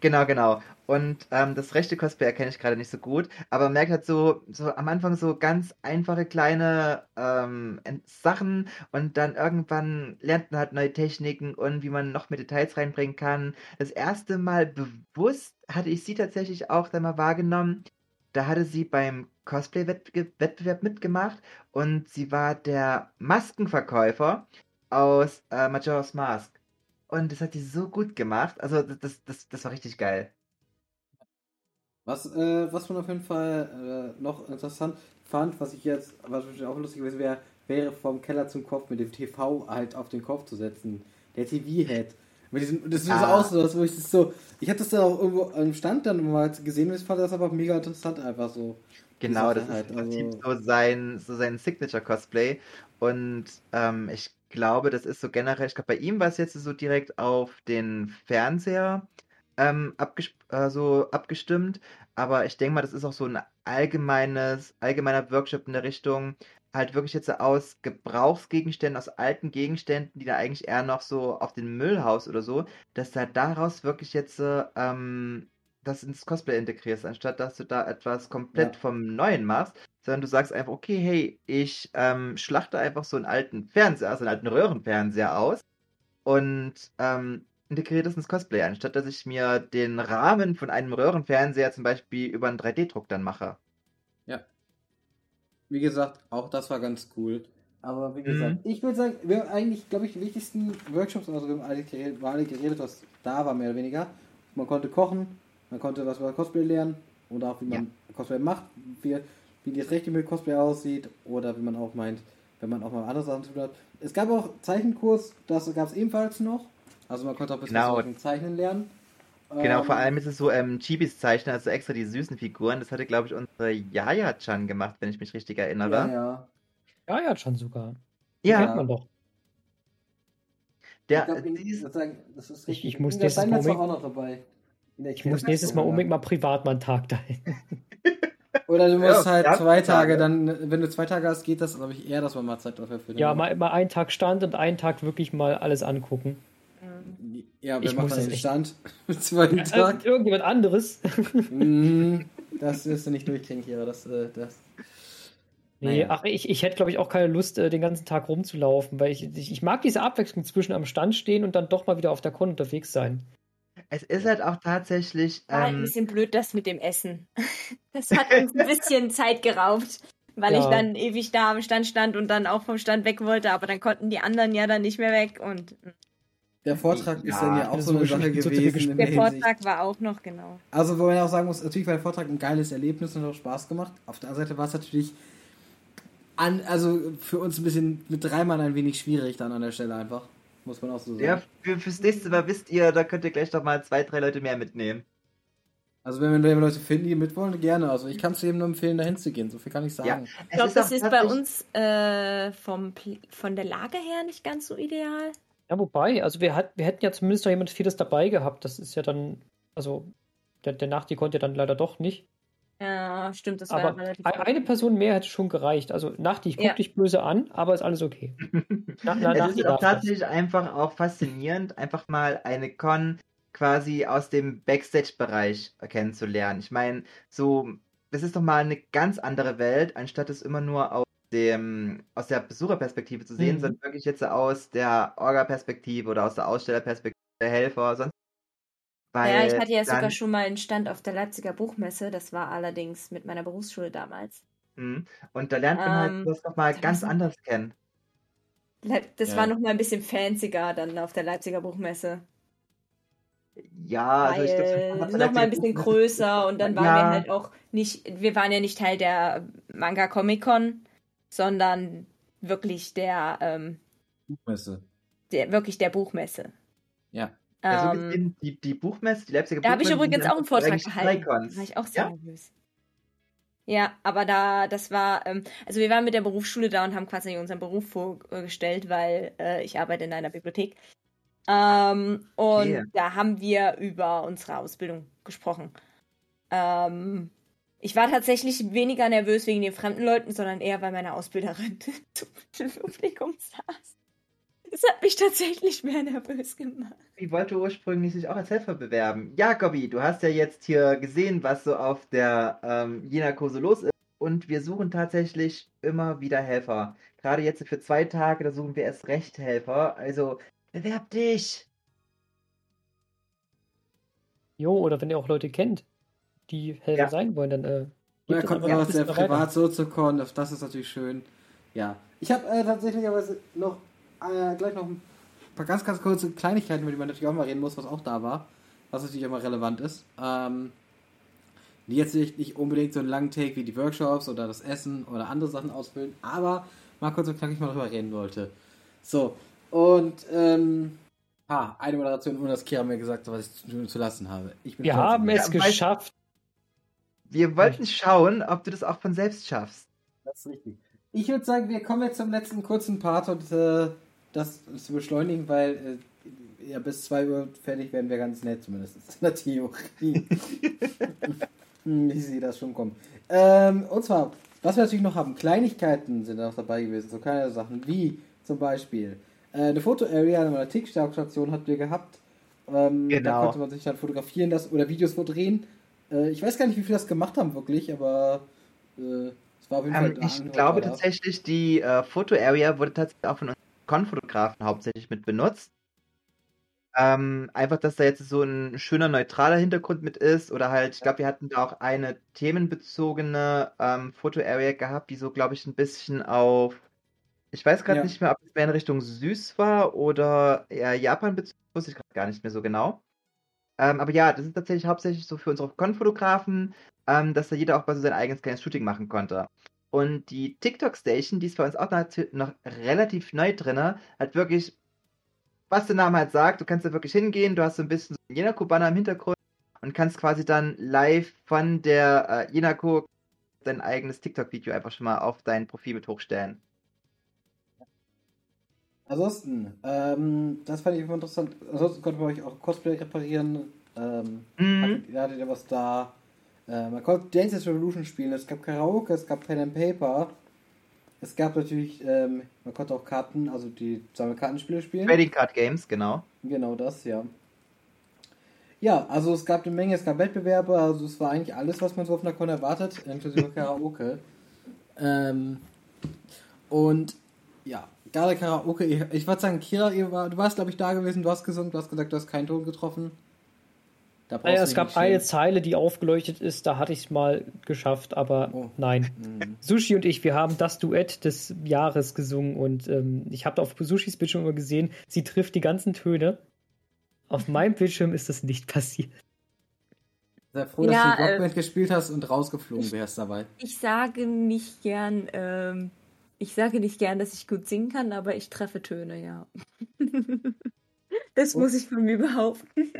[SPEAKER 4] Genau, genau. Und ähm, das rechte Cosplay erkenne ich gerade nicht so gut, aber man merkt halt so, so am Anfang so ganz einfache kleine ähm, Sachen und dann irgendwann lernt man halt neue Techniken und wie man noch mehr Details reinbringen kann. Das erste Mal bewusst hatte ich sie tatsächlich auch dann mal wahrgenommen. Da hatte sie beim Cosplay-Wettbewerb mitgemacht und sie war der Maskenverkäufer aus äh, Majora's Mask. Und das hat die so gut gemacht. Also das, das, das war richtig geil.
[SPEAKER 2] Was, äh, was man auf jeden Fall äh, noch interessant fand, was ich jetzt, was auch lustig gewesen wäre, wäre vom Keller zum Kopf mit dem TV halt auf den Kopf zu setzen. Der TV-Head. Mit diesem, das ist
[SPEAKER 4] Ah.
[SPEAKER 2] so aus, wo ich das so. Ich hatte das dann auch irgendwo am Stand dann mal gesehen und ich fand das aber mega interessant einfach so.
[SPEAKER 4] Genau, das
[SPEAKER 2] Sache
[SPEAKER 4] ist im
[SPEAKER 2] halt,
[SPEAKER 4] Prinzip
[SPEAKER 2] also-
[SPEAKER 4] so sein, so sein Signature-Cosplay. Und ähm, ich glaube, das ist so generell, ich glaube, bei ihm war es jetzt so direkt auf den Fernseher ähm, abges äh, so abgestimmt. Aber ich denke mal, das ist auch so ein allgemeines, allgemeiner Workshop in der Richtung, halt wirklich jetzt aus Gebrauchsgegenständen, aus alten Gegenständen, die da eigentlich eher noch so auf den Müllhaus oder so, dass da daraus wirklich jetzt äh, ähm, das ins Cosplay integrierst, anstatt dass du da etwas komplett
[SPEAKER 2] Ja.
[SPEAKER 4] vom Neuen machst, sondern du sagst einfach, okay, hey, ich ähm, schlachte einfach so einen alten Fernseher, also einen alten Röhrenfernseher aus und ähm, integriere das ins Cosplay, anstatt dass ich mir den Rahmen von einem Röhrenfernseher zum Beispiel über einen 3D-Druck dann mache.
[SPEAKER 2] Wie gesagt, auch das war ganz cool. Aber wie
[SPEAKER 4] Mhm.
[SPEAKER 2] gesagt, ich würde sagen, wir haben eigentlich, glaube ich, die wichtigsten Workshops, also wir haben alle geredet, alle geredet, was da war, mehr oder weniger. Man konnte kochen, man konnte was über Cosplay lernen und auch wie man Cosplay macht, wie, wie das richtige mit Cosplay aussieht oder wie man auch meint, wenn man auch mal andere Sachen zu tun hat. Es gab auch Zeichenkurs, das gab es ebenfalls noch. Also man konnte auch ein bisschen
[SPEAKER 4] Genau.
[SPEAKER 2] über Zeichnen lernen.
[SPEAKER 4] Genau, vor
[SPEAKER 2] Ähm,
[SPEAKER 4] allem ist es so ähm, Chibis Zeichnen, also extra die süßen Figuren. Das hatte, glaube ich, unsere Yaya-chan gemacht, wenn ich mich richtig erinnere.
[SPEAKER 2] Ja, ja.
[SPEAKER 3] Schon sogar.
[SPEAKER 4] Ja,
[SPEAKER 3] Kennt man doch.
[SPEAKER 4] der,
[SPEAKER 2] ich, glaub, in-
[SPEAKER 4] die ist-
[SPEAKER 2] ich, sagen, das ist
[SPEAKER 3] Ich-
[SPEAKER 2] richtig.
[SPEAKER 3] ich muss Mal unbedingt-
[SPEAKER 2] auch noch dabei.
[SPEAKER 3] Ich muss nächstes Mal unbedingt mal privat mal einen Tag dahin.
[SPEAKER 2] Oder du musst
[SPEAKER 4] Ja,
[SPEAKER 2] halt zwei
[SPEAKER 4] Tage.
[SPEAKER 2] Tage, dann, wenn du zwei Tage hast, geht das, glaube ich, eher, dass man mal Zeit dafür findet.
[SPEAKER 3] Ja, mal, mal einen Tag Stand und einen Tag wirklich mal alles angucken.
[SPEAKER 2] Ja, wer
[SPEAKER 3] Ich
[SPEAKER 2] macht
[SPEAKER 3] muss
[SPEAKER 2] dann
[SPEAKER 3] das
[SPEAKER 2] den
[SPEAKER 3] echt-
[SPEAKER 2] Stand? Mit zweiten
[SPEAKER 3] Äh,
[SPEAKER 2] Tag?
[SPEAKER 3] irgendjemand anderes.
[SPEAKER 2] Mm, das wirst du nicht durchkriegen, Kira. Das, äh, das.
[SPEAKER 3] Nee,
[SPEAKER 2] Naja.
[SPEAKER 3] ach, ich, ich hätte, glaube ich, auch keine Lust, äh, den ganzen Tag rumzulaufen, weil ich, ich, ich mag diese Abwechslung zwischen am Stand stehen und dann doch mal wieder auf der Con unterwegs sein.
[SPEAKER 4] es ist halt auch tatsächlich.
[SPEAKER 6] War halt ein
[SPEAKER 4] Ähm,
[SPEAKER 6] bisschen blöd, das mit dem Essen. Das hat uns ein bisschen Zeit geraubt.
[SPEAKER 5] weil
[SPEAKER 3] Ja.
[SPEAKER 5] ich dann ewig da am Stand stand und dann auch vom Stand weg wollte, aber dann konnten die anderen ja dann nicht mehr weg und
[SPEAKER 2] Der Vortrag ist
[SPEAKER 4] Ja,
[SPEAKER 2] dann ja auch so eine
[SPEAKER 3] ist
[SPEAKER 2] Sache gewesen.
[SPEAKER 5] der. Vortrag war auch noch genau.
[SPEAKER 2] Also, wo man ja auch sagen muss, natürlich war der Vortrag ein geiles Erlebnis und hat auch Spaß gemacht. Auf der anderen Seite war es natürlich an, also für uns ein bisschen mit drei Mann ein wenig schwierig dann an der Stelle einfach. Muss man auch so sagen.
[SPEAKER 4] Ja, für, fürs nächste Mal wisst ihr, da könnt ihr gleich noch mal zwei, drei Leute mehr mitnehmen.
[SPEAKER 2] Also wenn wir Leute finden, die mitwollen, gerne. Also ich kann es jedem nur empfehlen, dahin zu gehen. So viel kann ich sagen.
[SPEAKER 4] Ja.
[SPEAKER 5] Ich glaube, das ist bei uns äh, vom, von der Lage her nicht ganz so ideal.
[SPEAKER 3] Ja, wobei, also wir, hat, wir hätten ja zumindest noch jemand vieles dabei gehabt. Das ist ja dann, also der, der Nachti konnte ja dann leider doch nicht.
[SPEAKER 5] Ja, stimmt, das war
[SPEAKER 3] Aber
[SPEAKER 5] relativ.
[SPEAKER 3] ein- eine Person mehr hätte schon gereicht. Also Nachti, ich guck
[SPEAKER 5] Ja.
[SPEAKER 3] dich böse an, aber ist alles okay. Na, na,
[SPEAKER 4] Es
[SPEAKER 3] Nachti
[SPEAKER 4] ist auch
[SPEAKER 3] darf das.
[SPEAKER 4] tatsächlich einfach auch faszinierend, einfach mal eine Con quasi aus dem Backstage-Bereich kennenzulernen. Ich meine, so, das ist doch mal eine ganz andere Welt, anstatt es immer nur aus dem, aus der Besucherperspektive zu sehen,
[SPEAKER 3] Mhm.
[SPEAKER 4] sondern wirklich jetzt aus der Orga-Perspektive oder aus der Ausstellerperspektive der Helfer, sonst. Weil
[SPEAKER 5] ja, ich hatte ja
[SPEAKER 4] dann,
[SPEAKER 5] sogar schon mal einen Stand auf der Leipziger Buchmesse. Das war allerdings mit meiner Berufsschule damals.
[SPEAKER 4] Mhm. Und da lernt man halt
[SPEAKER 5] Ähm,
[SPEAKER 4] das noch mal
[SPEAKER 5] da
[SPEAKER 4] ganz anders kennen.
[SPEAKER 5] Leip- Das
[SPEAKER 2] Ja.
[SPEAKER 5] war noch mal ein bisschen fancier dann auf der Leipziger Buchmesse.
[SPEAKER 4] Ja, also ich glaube,
[SPEAKER 5] noch mal ein bisschen größer und dann waren
[SPEAKER 4] Ja.
[SPEAKER 5] wir halt auch nicht, wir waren ja nicht Teil der Manga Comic Con, sondern wirklich der, ähm,
[SPEAKER 2] Buchmesse.
[SPEAKER 5] der wirklich der Buchmesse.
[SPEAKER 2] Ja.
[SPEAKER 4] Ja, so
[SPEAKER 5] Ähm,
[SPEAKER 4] gesehen, die, die Buchmesse, die Leipziger
[SPEAKER 5] Da habe ich übrigens auch einen Vortrag gehalten. Da war ich auch sehr
[SPEAKER 4] Ja?
[SPEAKER 5] nervös. Ja, aber da, das war, ähm, also wir waren mit der Berufsschule da und haben quasi unseren Beruf vorgestellt, weil äh, ich arbeite in einer Bibliothek. Ähm, und
[SPEAKER 4] Okay.
[SPEAKER 5] da haben wir über unsere Ausbildung gesprochen. Ähm, ich war tatsächlich weniger nervös wegen den fremden Leuten, sondern eher, weil meine Ausbilderin zum Publikum saß. Das hat mich tatsächlich mehr nervös gemacht.
[SPEAKER 4] Ich wollte ursprünglich sich auch als Helfer bewerben. Jakobi, du hast ja jetzt hier gesehen, was so auf der ähm, Jena-Kurse los ist. Und wir suchen tatsächlich immer wieder Helfer. Gerade jetzt für zwei Tage, da suchen wir erst recht Helfer. Also bewerb dich!
[SPEAKER 3] Jo, oder wenn ihr auch Leute kennt, die Helfer
[SPEAKER 4] Ja.
[SPEAKER 3] sein wollen, dann äh, es
[SPEAKER 2] kommt man aus der
[SPEAKER 3] bisschen weiter.
[SPEAKER 2] Privatsoziokon, das das ist natürlich schön. Ja. Ich habe äh, tatsächlich aber noch äh, gleich noch ein paar ganz, ganz kurze Kleinigkeiten, über die man natürlich auch mal reden muss, was auch da war. Was natürlich immer relevant ist. Ähm, die jetzt nicht, nicht unbedingt so einen langen Take wie die Workshops oder das Essen oder andere Sachen ausfüllen, aber mal kurz und knackig mal drüber reden wollte. So, und ähm, ha, eine Moderation, ohne dass Kira mir gesagt hat, was ich zu, zu lassen habe. Ich bin
[SPEAKER 3] Wir haben es geschafft.
[SPEAKER 4] Wir wollten schauen, ob du das auch von selbst schaffst.
[SPEAKER 2] Das ist richtig. Ich würde sagen, wir kommen jetzt zum letzten kurzen Part und äh, das zu beschleunigen, weil äh, ja, bis 2 Uhr fertig werden wir ganz nett, zumindest in der Theorie. Hm, ich sehe das schon kommen. Ähm, und zwar, was wir natürlich noch haben, Kleinigkeiten sind noch dabei gewesen, so kleine Sachen wie zum Beispiel äh, eine Foto-Area an einer TikTok-Station hatten wir gehabt. Ähm, Da
[SPEAKER 4] Genau.
[SPEAKER 2] konnte man sich dann fotografieren das, oder Videos vordrehen. Äh, ich weiß gar nicht, wie viel das gemacht haben, wirklich, aber äh, es war auf jeden Fall
[SPEAKER 4] Ähm, ich glaube tatsächlich, die äh, Foto-Area wurde tatsächlich auch von uns Con-Fotografen hauptsächlich mit benutzt. Ähm, einfach, dass da jetzt so ein schöner neutraler Hintergrund mit ist. Oder halt, ich glaube, wir hatten da auch eine themenbezogene ähm, Foto-Area gehabt, die so, glaube ich, ein bisschen auf. Ich weiß gerade
[SPEAKER 2] Ja.
[SPEAKER 4] nicht mehr, ob es mehr in Richtung süß war oder Japan bezogen, wusste ich gerade gar nicht mehr so genau. Ähm, aber ja, das ist tatsächlich hauptsächlich so für unsere Con-Fotografen, ähm, dass da jeder auch mal so sein eigenes kleines Shooting machen konnte. Und die TikTok Station, die ist bei uns auch noch, noch relativ neu drin, hat wirklich, was der Name halt sagt, du kannst da wirklich hingehen, du hast so ein bisschen so einen Jenako-Banner im Hintergrund und kannst quasi dann live von der äh, Jenako dein eigenes TikTok-Video einfach schon mal auf dein Profil mit hochstellen.
[SPEAKER 2] Ansonsten, ähm, das fand ich immer interessant. Ansonsten konnte man euch auch Cosplay reparieren. Ähm,
[SPEAKER 4] Mhm.
[SPEAKER 2] hattet, ihr hattet ja was da. Äh, man konnte Dances Revolution spielen. Es gab Karaoke, es gab Pen and Paper. Es gab natürlich, ähm, man konnte auch Karten, also die Sammelkartenspiele spielen.
[SPEAKER 4] Trading Card Games, genau.
[SPEAKER 2] Genau das, ja. Ja, also es gab eine Menge, es gab Wettbewerbe, also es war eigentlich alles, was man so auf einer Con erwartet, inklusive Karaoke. ähm, und ja, gerade Karaoke, ich, ich würde sagen, Kira, ihr war, du warst glaube ich da gewesen, du hast gesungen, du hast gesagt, du hast keinen Ton getroffen. Da
[SPEAKER 3] Naja,
[SPEAKER 2] du
[SPEAKER 3] es gab eine. Zeile, die aufgeleuchtet ist, da hatte ich es mal geschafft, aber
[SPEAKER 2] Oh.
[SPEAKER 3] nein.
[SPEAKER 2] Mhm.
[SPEAKER 3] Sushi und ich, wir haben das Duett des Jahres gesungen und ähm, ich habe auf Sushis Bildschirm immer gesehen, sie trifft die ganzen Töne. Auf meinem Bildschirm ist das nicht passiert.
[SPEAKER 2] Sei froh,
[SPEAKER 6] Ja,
[SPEAKER 2] dass du
[SPEAKER 6] äh,
[SPEAKER 2] Rockband gespielt hast und rausgeflogen wärst dabei.
[SPEAKER 6] Ich sage nicht gern, ähm, ich sage nicht gern, dass ich gut singen kann, aber ich treffe Töne, ja. das muss ich von mir behaupten.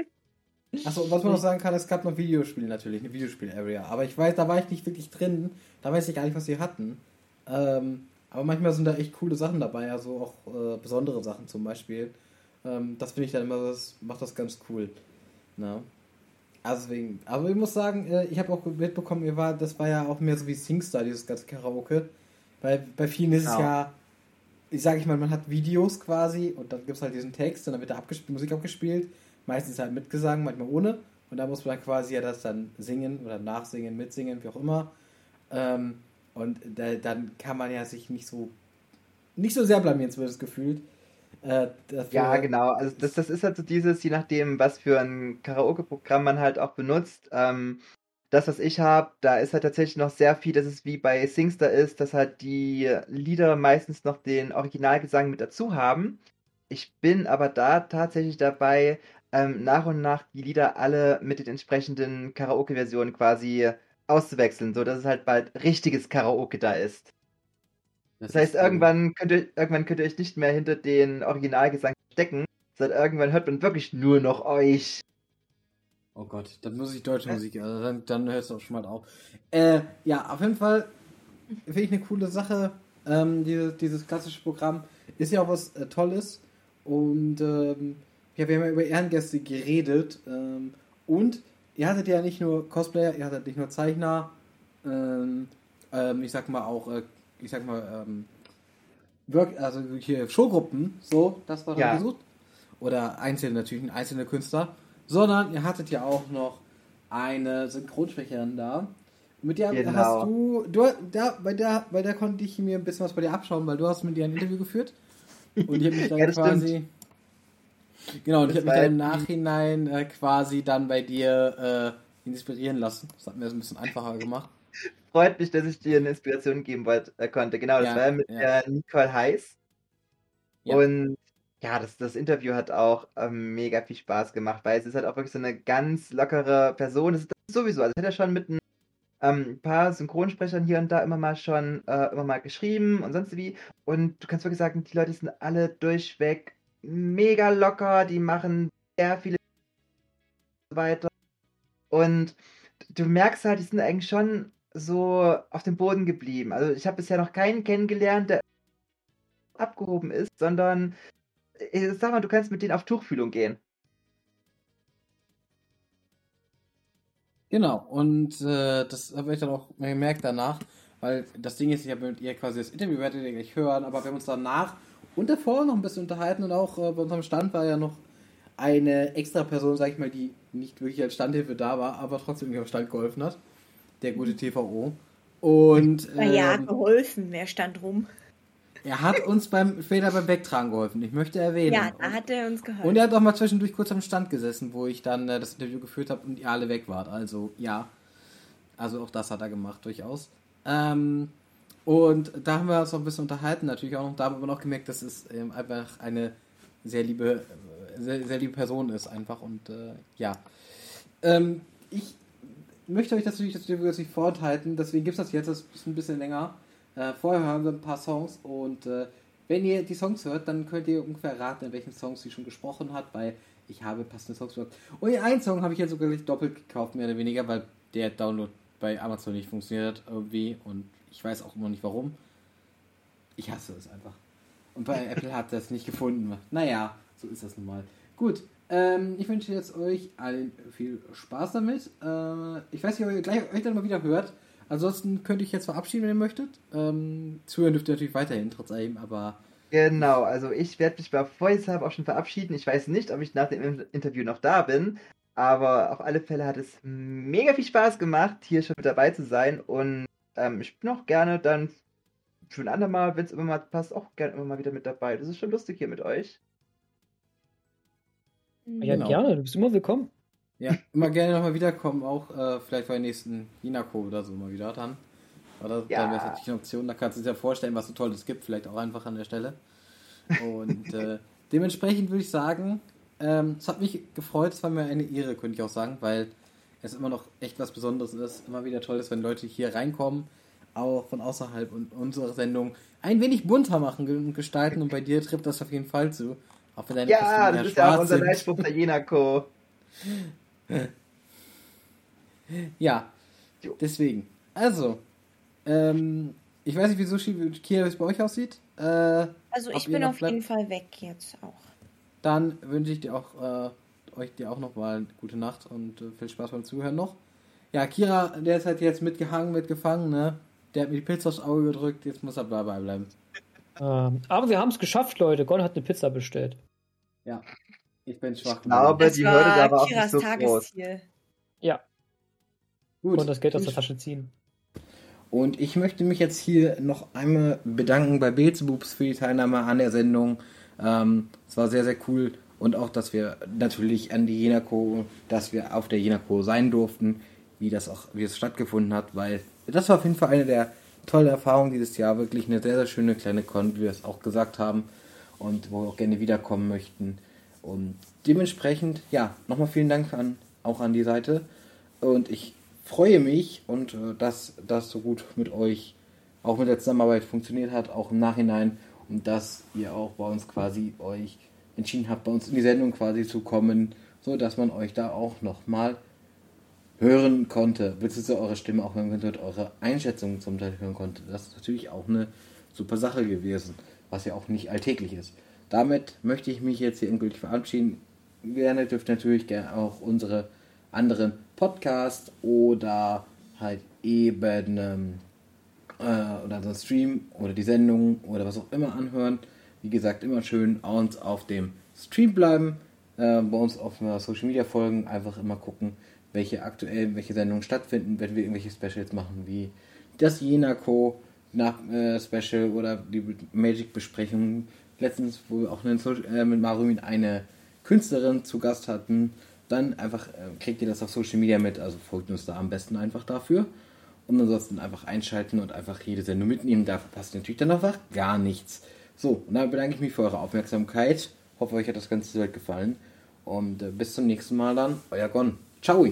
[SPEAKER 2] Achso, was man noch sagen kann, es gab noch Videospiele natürlich, eine Videospiel-Area. Aber ich weiß, da war ich nicht wirklich drin. Da weiß ich gar nicht, was sie hatten. Ähm, aber manchmal sind da echt coole Sachen dabei, also auch äh, besondere Sachen zum Beispiel. Ähm, das finde ich dann immer, das macht das ganz cool. Na? Also deswegen, aber ich muss sagen, äh, ich habe auch mitbekommen, ihr war, das war ja auch mehr so wie Singstar, dieses ganze Karaoke. Weil bei vielen ist es
[SPEAKER 4] Genau.
[SPEAKER 2] ja, ich sage ich mal, man hat Videos quasi und dann gibt es halt diesen Text und dann wird da abgespielt, Musik abgespielt. Meistens halt mit Gesang, manchmal ohne. Und da muss man dann quasi ja das dann singen oder nachsingen, mitsingen, wie auch immer. Ähm, und da, dann kann man ja sich nicht so nicht so sehr blamieren, zumindest gefühlt. Äh,
[SPEAKER 4] Ja, genau. Also das, das ist halt so dieses, je nachdem, was für ein Karaoke-Programm man halt auch benutzt. Ähm, das, was ich habe, da ist halt tatsächlich noch sehr viel, dass es wie bei Singstar ist, dass halt die Lieder meistens noch den Originalgesang mit dazu haben. Ich bin aber da tatsächlich dabei, ähm, nach und nach die Lieder alle mit den entsprechenden Karaoke-Versionen quasi auszuwechseln, so dass es halt bald richtiges Karaoke da ist. Das heißt,
[SPEAKER 2] ist,
[SPEAKER 4] irgendwann könnt, ihr, irgendwann könnt ihr euch nicht mehr hinter den Originalgesang stecken, sondern irgendwann hört man wirklich nur noch euch.
[SPEAKER 2] Oh Gott, dann muss ich deutsche Musik, also dann, dann hört es auch schon mal auf. Äh, ja, auf jeden Fall finde ich eine coole Sache. Ähm, dieses, dieses klassische Programm ist ja auch was äh, Tolles. Und ähm, ja, wir haben ja über Ehrengäste geredet. Ähm, und ihr hattet ja nicht nur Cosplayer, ihr hattet nicht nur Zeichner, ähm, ähm, ich sag mal auch, äh, ich sag mal, ähm, Work, also hier Showgruppen, so, das war
[SPEAKER 4] Ja.
[SPEAKER 2] gesucht. Oder einzelne, natürlich einzelne Künstler. Sondern ihr hattet ja auch noch eine Synchronsprecherin da. Mit der
[SPEAKER 4] Genau.
[SPEAKER 2] hast du, du da, bei der, bei der konnte ich mir ein bisschen was bei dir abschauen, weil du hast mit ihr ein Interview geführt. Und ich habe mich dann
[SPEAKER 4] Ja,
[SPEAKER 2] quasi. Genau, und ich
[SPEAKER 4] Das
[SPEAKER 2] habe mich dann im Nachhinein äh, quasi dann bei dir äh, inspirieren lassen. Das hat mir das ein bisschen einfacher gemacht.
[SPEAKER 4] Freut mich, dass ich dir eine Inspiration geben wollte, äh, konnte. Genau, das
[SPEAKER 2] Ja,
[SPEAKER 4] war ja mit
[SPEAKER 2] ja.
[SPEAKER 4] der Nicole Heiß. Und ja, das, das Interview hat auch ähm, mega viel Spaß gemacht, weil es ist halt auch wirklich so eine ganz lockere Person. Das ist, sowieso, also hatte ja schon mit ein ähm, paar Synchronsprechern hier und da immer mal schon äh, immer mal geschrieben und sonst wie. Und du kannst wirklich sagen, die Leute sind alle durchweg mega locker, die machen sehr viele und weiter. Und du merkst halt, die sind eigentlich schon so auf dem Boden geblieben. Also ich habe bisher noch keinen kennengelernt, der abgehoben ist, sondern sag mal, du kannst mit denen auf Tuchfühlung gehen.
[SPEAKER 2] Genau, und äh, das habe ich dann auch gemerkt danach, weil das Ding ist, ich habe mit ihr quasi das Interview, werdet ihr gleich hören, aber wir haben uns danach und davor noch ein bisschen unterhalten und auch äh, bei unserem Stand war ja noch eine extra Person, sag ich mal, die nicht wirklich als Standhilfe da war, aber trotzdem irgendwie am Stand geholfen hat. Der gute TVO. Und
[SPEAKER 6] Naja,
[SPEAKER 2] ähm,
[SPEAKER 6] geholfen, wer stand rum?
[SPEAKER 2] Er hat uns beim später beim Wegtragen geholfen. Ich möchte erwähnen.
[SPEAKER 6] Ja, da hat er uns geholfen.
[SPEAKER 2] Und er hat auch mal zwischendurch kurz am Stand gesessen, wo ich dann äh, das Interview geführt habe und ihr alle weg wart. Also ja. Also auch das hat er gemacht, durchaus. Ähm, und da haben wir uns noch ein bisschen unterhalten, natürlich auch noch. Da haben wir noch gemerkt, dass es ähm, einfach eine sehr liebe, äh, sehr, sehr liebe Person ist, einfach. Und äh, ja. Ähm, ich möchte euch das natürlich das Interview jetzt nicht vorenthalten, deswegen gibt es das jetzt, das ist ein bisschen länger. Äh, vorher hören wir ein paar Songs und äh, wenn ihr die Songs hört, dann könnt ihr ungefähr raten, in welchen Songs sie schon gesprochen hat, weil ich habe passende Songs gehört. Und den einen Song habe ich jetzt sogar gleich doppelt gekauft, mehr oder weniger, weil der Download bei Amazon nicht funktioniert hat irgendwie und ich weiß auch immer nicht warum. Ich hasse es einfach. Und bei Apple hat das nicht gefunden. Naja, so ist das nun mal. Gut, ähm, ich wünsche jetzt euch allen viel Spaß damit. Äh, ich weiß nicht, ob ihr gleich, euch dann mal wieder hört. Ansonsten könnte ich jetzt verabschieden, wenn ihr möchtet. Ähm, zuhören dürft ihr natürlich weiterhin, trotz allem, aber
[SPEAKER 4] Genau, also ich werde mich bei Voicehaber auch schon verabschieden. Ich weiß nicht, ob ich nach dem In- Interview noch da bin, aber auf alle Fälle hat es mega viel Spaß gemacht, hier schon mit dabei zu sein und ähm, ich bin auch gerne dann für ein andermal, wenn es immer mal passt, auch gerne immer mal wieder mit dabei. Das ist schon lustig hier mit euch.
[SPEAKER 3] Ja,
[SPEAKER 2] Genau.
[SPEAKER 3] gerne, du bist immer willkommen.
[SPEAKER 2] Ja, immer gerne nochmal wiederkommen, auch äh, vielleicht bei der nächsten Hinako oder so mal wieder dann. Oder
[SPEAKER 4] Ja.
[SPEAKER 2] dann wäre es natürlich eine Option, da kannst du dir ja vorstellen, was so Tolles gibt, vielleicht auch einfach an der Stelle. Und äh, dementsprechend würde ich sagen, ähm, es hat mich gefreut, es war mir eine Ehre, könnte ich auch sagen, weil es immer noch echt was Besonderes ist. Immer wieder toll ist, wenn Leute hier reinkommen, auch von außerhalb und unsere Sendung ein wenig bunter machen und gestalten und bei dir trifft das auf jeden Fall zu. Auch wenn deine
[SPEAKER 4] Ja,
[SPEAKER 2] Kostüme
[SPEAKER 4] das
[SPEAKER 2] eher
[SPEAKER 4] ist ja auch unser. Leitspruch der Jenako.
[SPEAKER 2] Ja,
[SPEAKER 4] Jo.
[SPEAKER 2] deswegen. Also, ähm, ich weiß nicht, wie Sushi Kia es bei euch aussieht. Äh,
[SPEAKER 6] Also ich bin auf jeden Fall weg jetzt auch.
[SPEAKER 2] dann wünsche ich dir auch, äh, euch dir auch noch mal eine gute Nacht und äh, viel Spaß beim Zuhören noch. Ja, Kira, der ist halt jetzt mitgehangen, mitgefangen, ne? Der hat mir die Pizza aufs Auge gedrückt, jetzt muss er dabei bleiben.
[SPEAKER 3] Ähm, aber wir haben es geschafft, Leute. Gon hat eine Pizza bestellt.
[SPEAKER 2] Ja, ich bin schwach.
[SPEAKER 4] Ich glaube,
[SPEAKER 6] Das
[SPEAKER 4] die Hürde ist
[SPEAKER 6] war
[SPEAKER 4] auch nicht so groß.
[SPEAKER 3] Ja,
[SPEAKER 2] Gut.
[SPEAKER 3] und das Geld aus der Tasche ziehen.
[SPEAKER 2] Und ich möchte mich jetzt hier noch einmal bedanken bei Beelzebubs für die Teilnahme an der Sendung. Ähm, es war sehr, sehr cool. Und auch, dass wir natürlich an die Jenako, dass wir auf der Jenako sein durften, wie das auch, wie es stattgefunden hat, weil das war auf jeden Fall eine der tollen Erfahrungen dieses Jahr. Wirklich eine sehr, sehr schöne kleine Con, wie wir es auch gesagt haben. Und wo wir auch gerne wiederkommen möchten. Und dementsprechend, ja, nochmal vielen Dank an, auch an die Seite. Und ich freue mich und äh, dass das so gut mit euch auch mit der Zusammenarbeit funktioniert hat, auch im Nachhinein und dass ihr auch bei uns quasi euch entschieden habt, bei uns in die Sendung quasi zu kommen, so dass man euch da auch nochmal hören konnte, beziehungsweise eure Stimme auch hören konnte und eure Einschätzungen zum Teil hören konnte. Das ist natürlich auch eine super Sache gewesen, was ja auch nicht alltäglich ist. Damit möchte ich mich jetzt hier endgültig verabschieden. Gerne dürft natürlich gerne auch unsere anderen Podcasts oder halt eben ähm, äh, oder so Stream oder die Sendung oder was auch immer anhören. Wie gesagt, immer schön uns auf dem Stream bleiben, äh, bei uns auf äh, Social Media folgen, einfach immer gucken, welche aktuell, welche Sendungen stattfinden, wenn wir irgendwelche Specials machen, wie das Jenako nach äh, Special oder die Magic Besprechung. Letztens, wo wir auch Social, äh, mit Marumin eine Künstlerin zu Gast hatten, dann einfach äh, kriegt ihr das auf Social Media mit, also folgt uns da am besten einfach dafür. Und ansonsten einfach einschalten und einfach jede Sendung mitnehmen. Da verpasst ihr natürlich dann einfach gar nichts. So, und dann bedanke ich mich für eure Aufmerksamkeit. Hoffe, euch hat das Ganze gefallen. Und äh, bis zum nächsten Mal dann. Euer Gon. Ciao.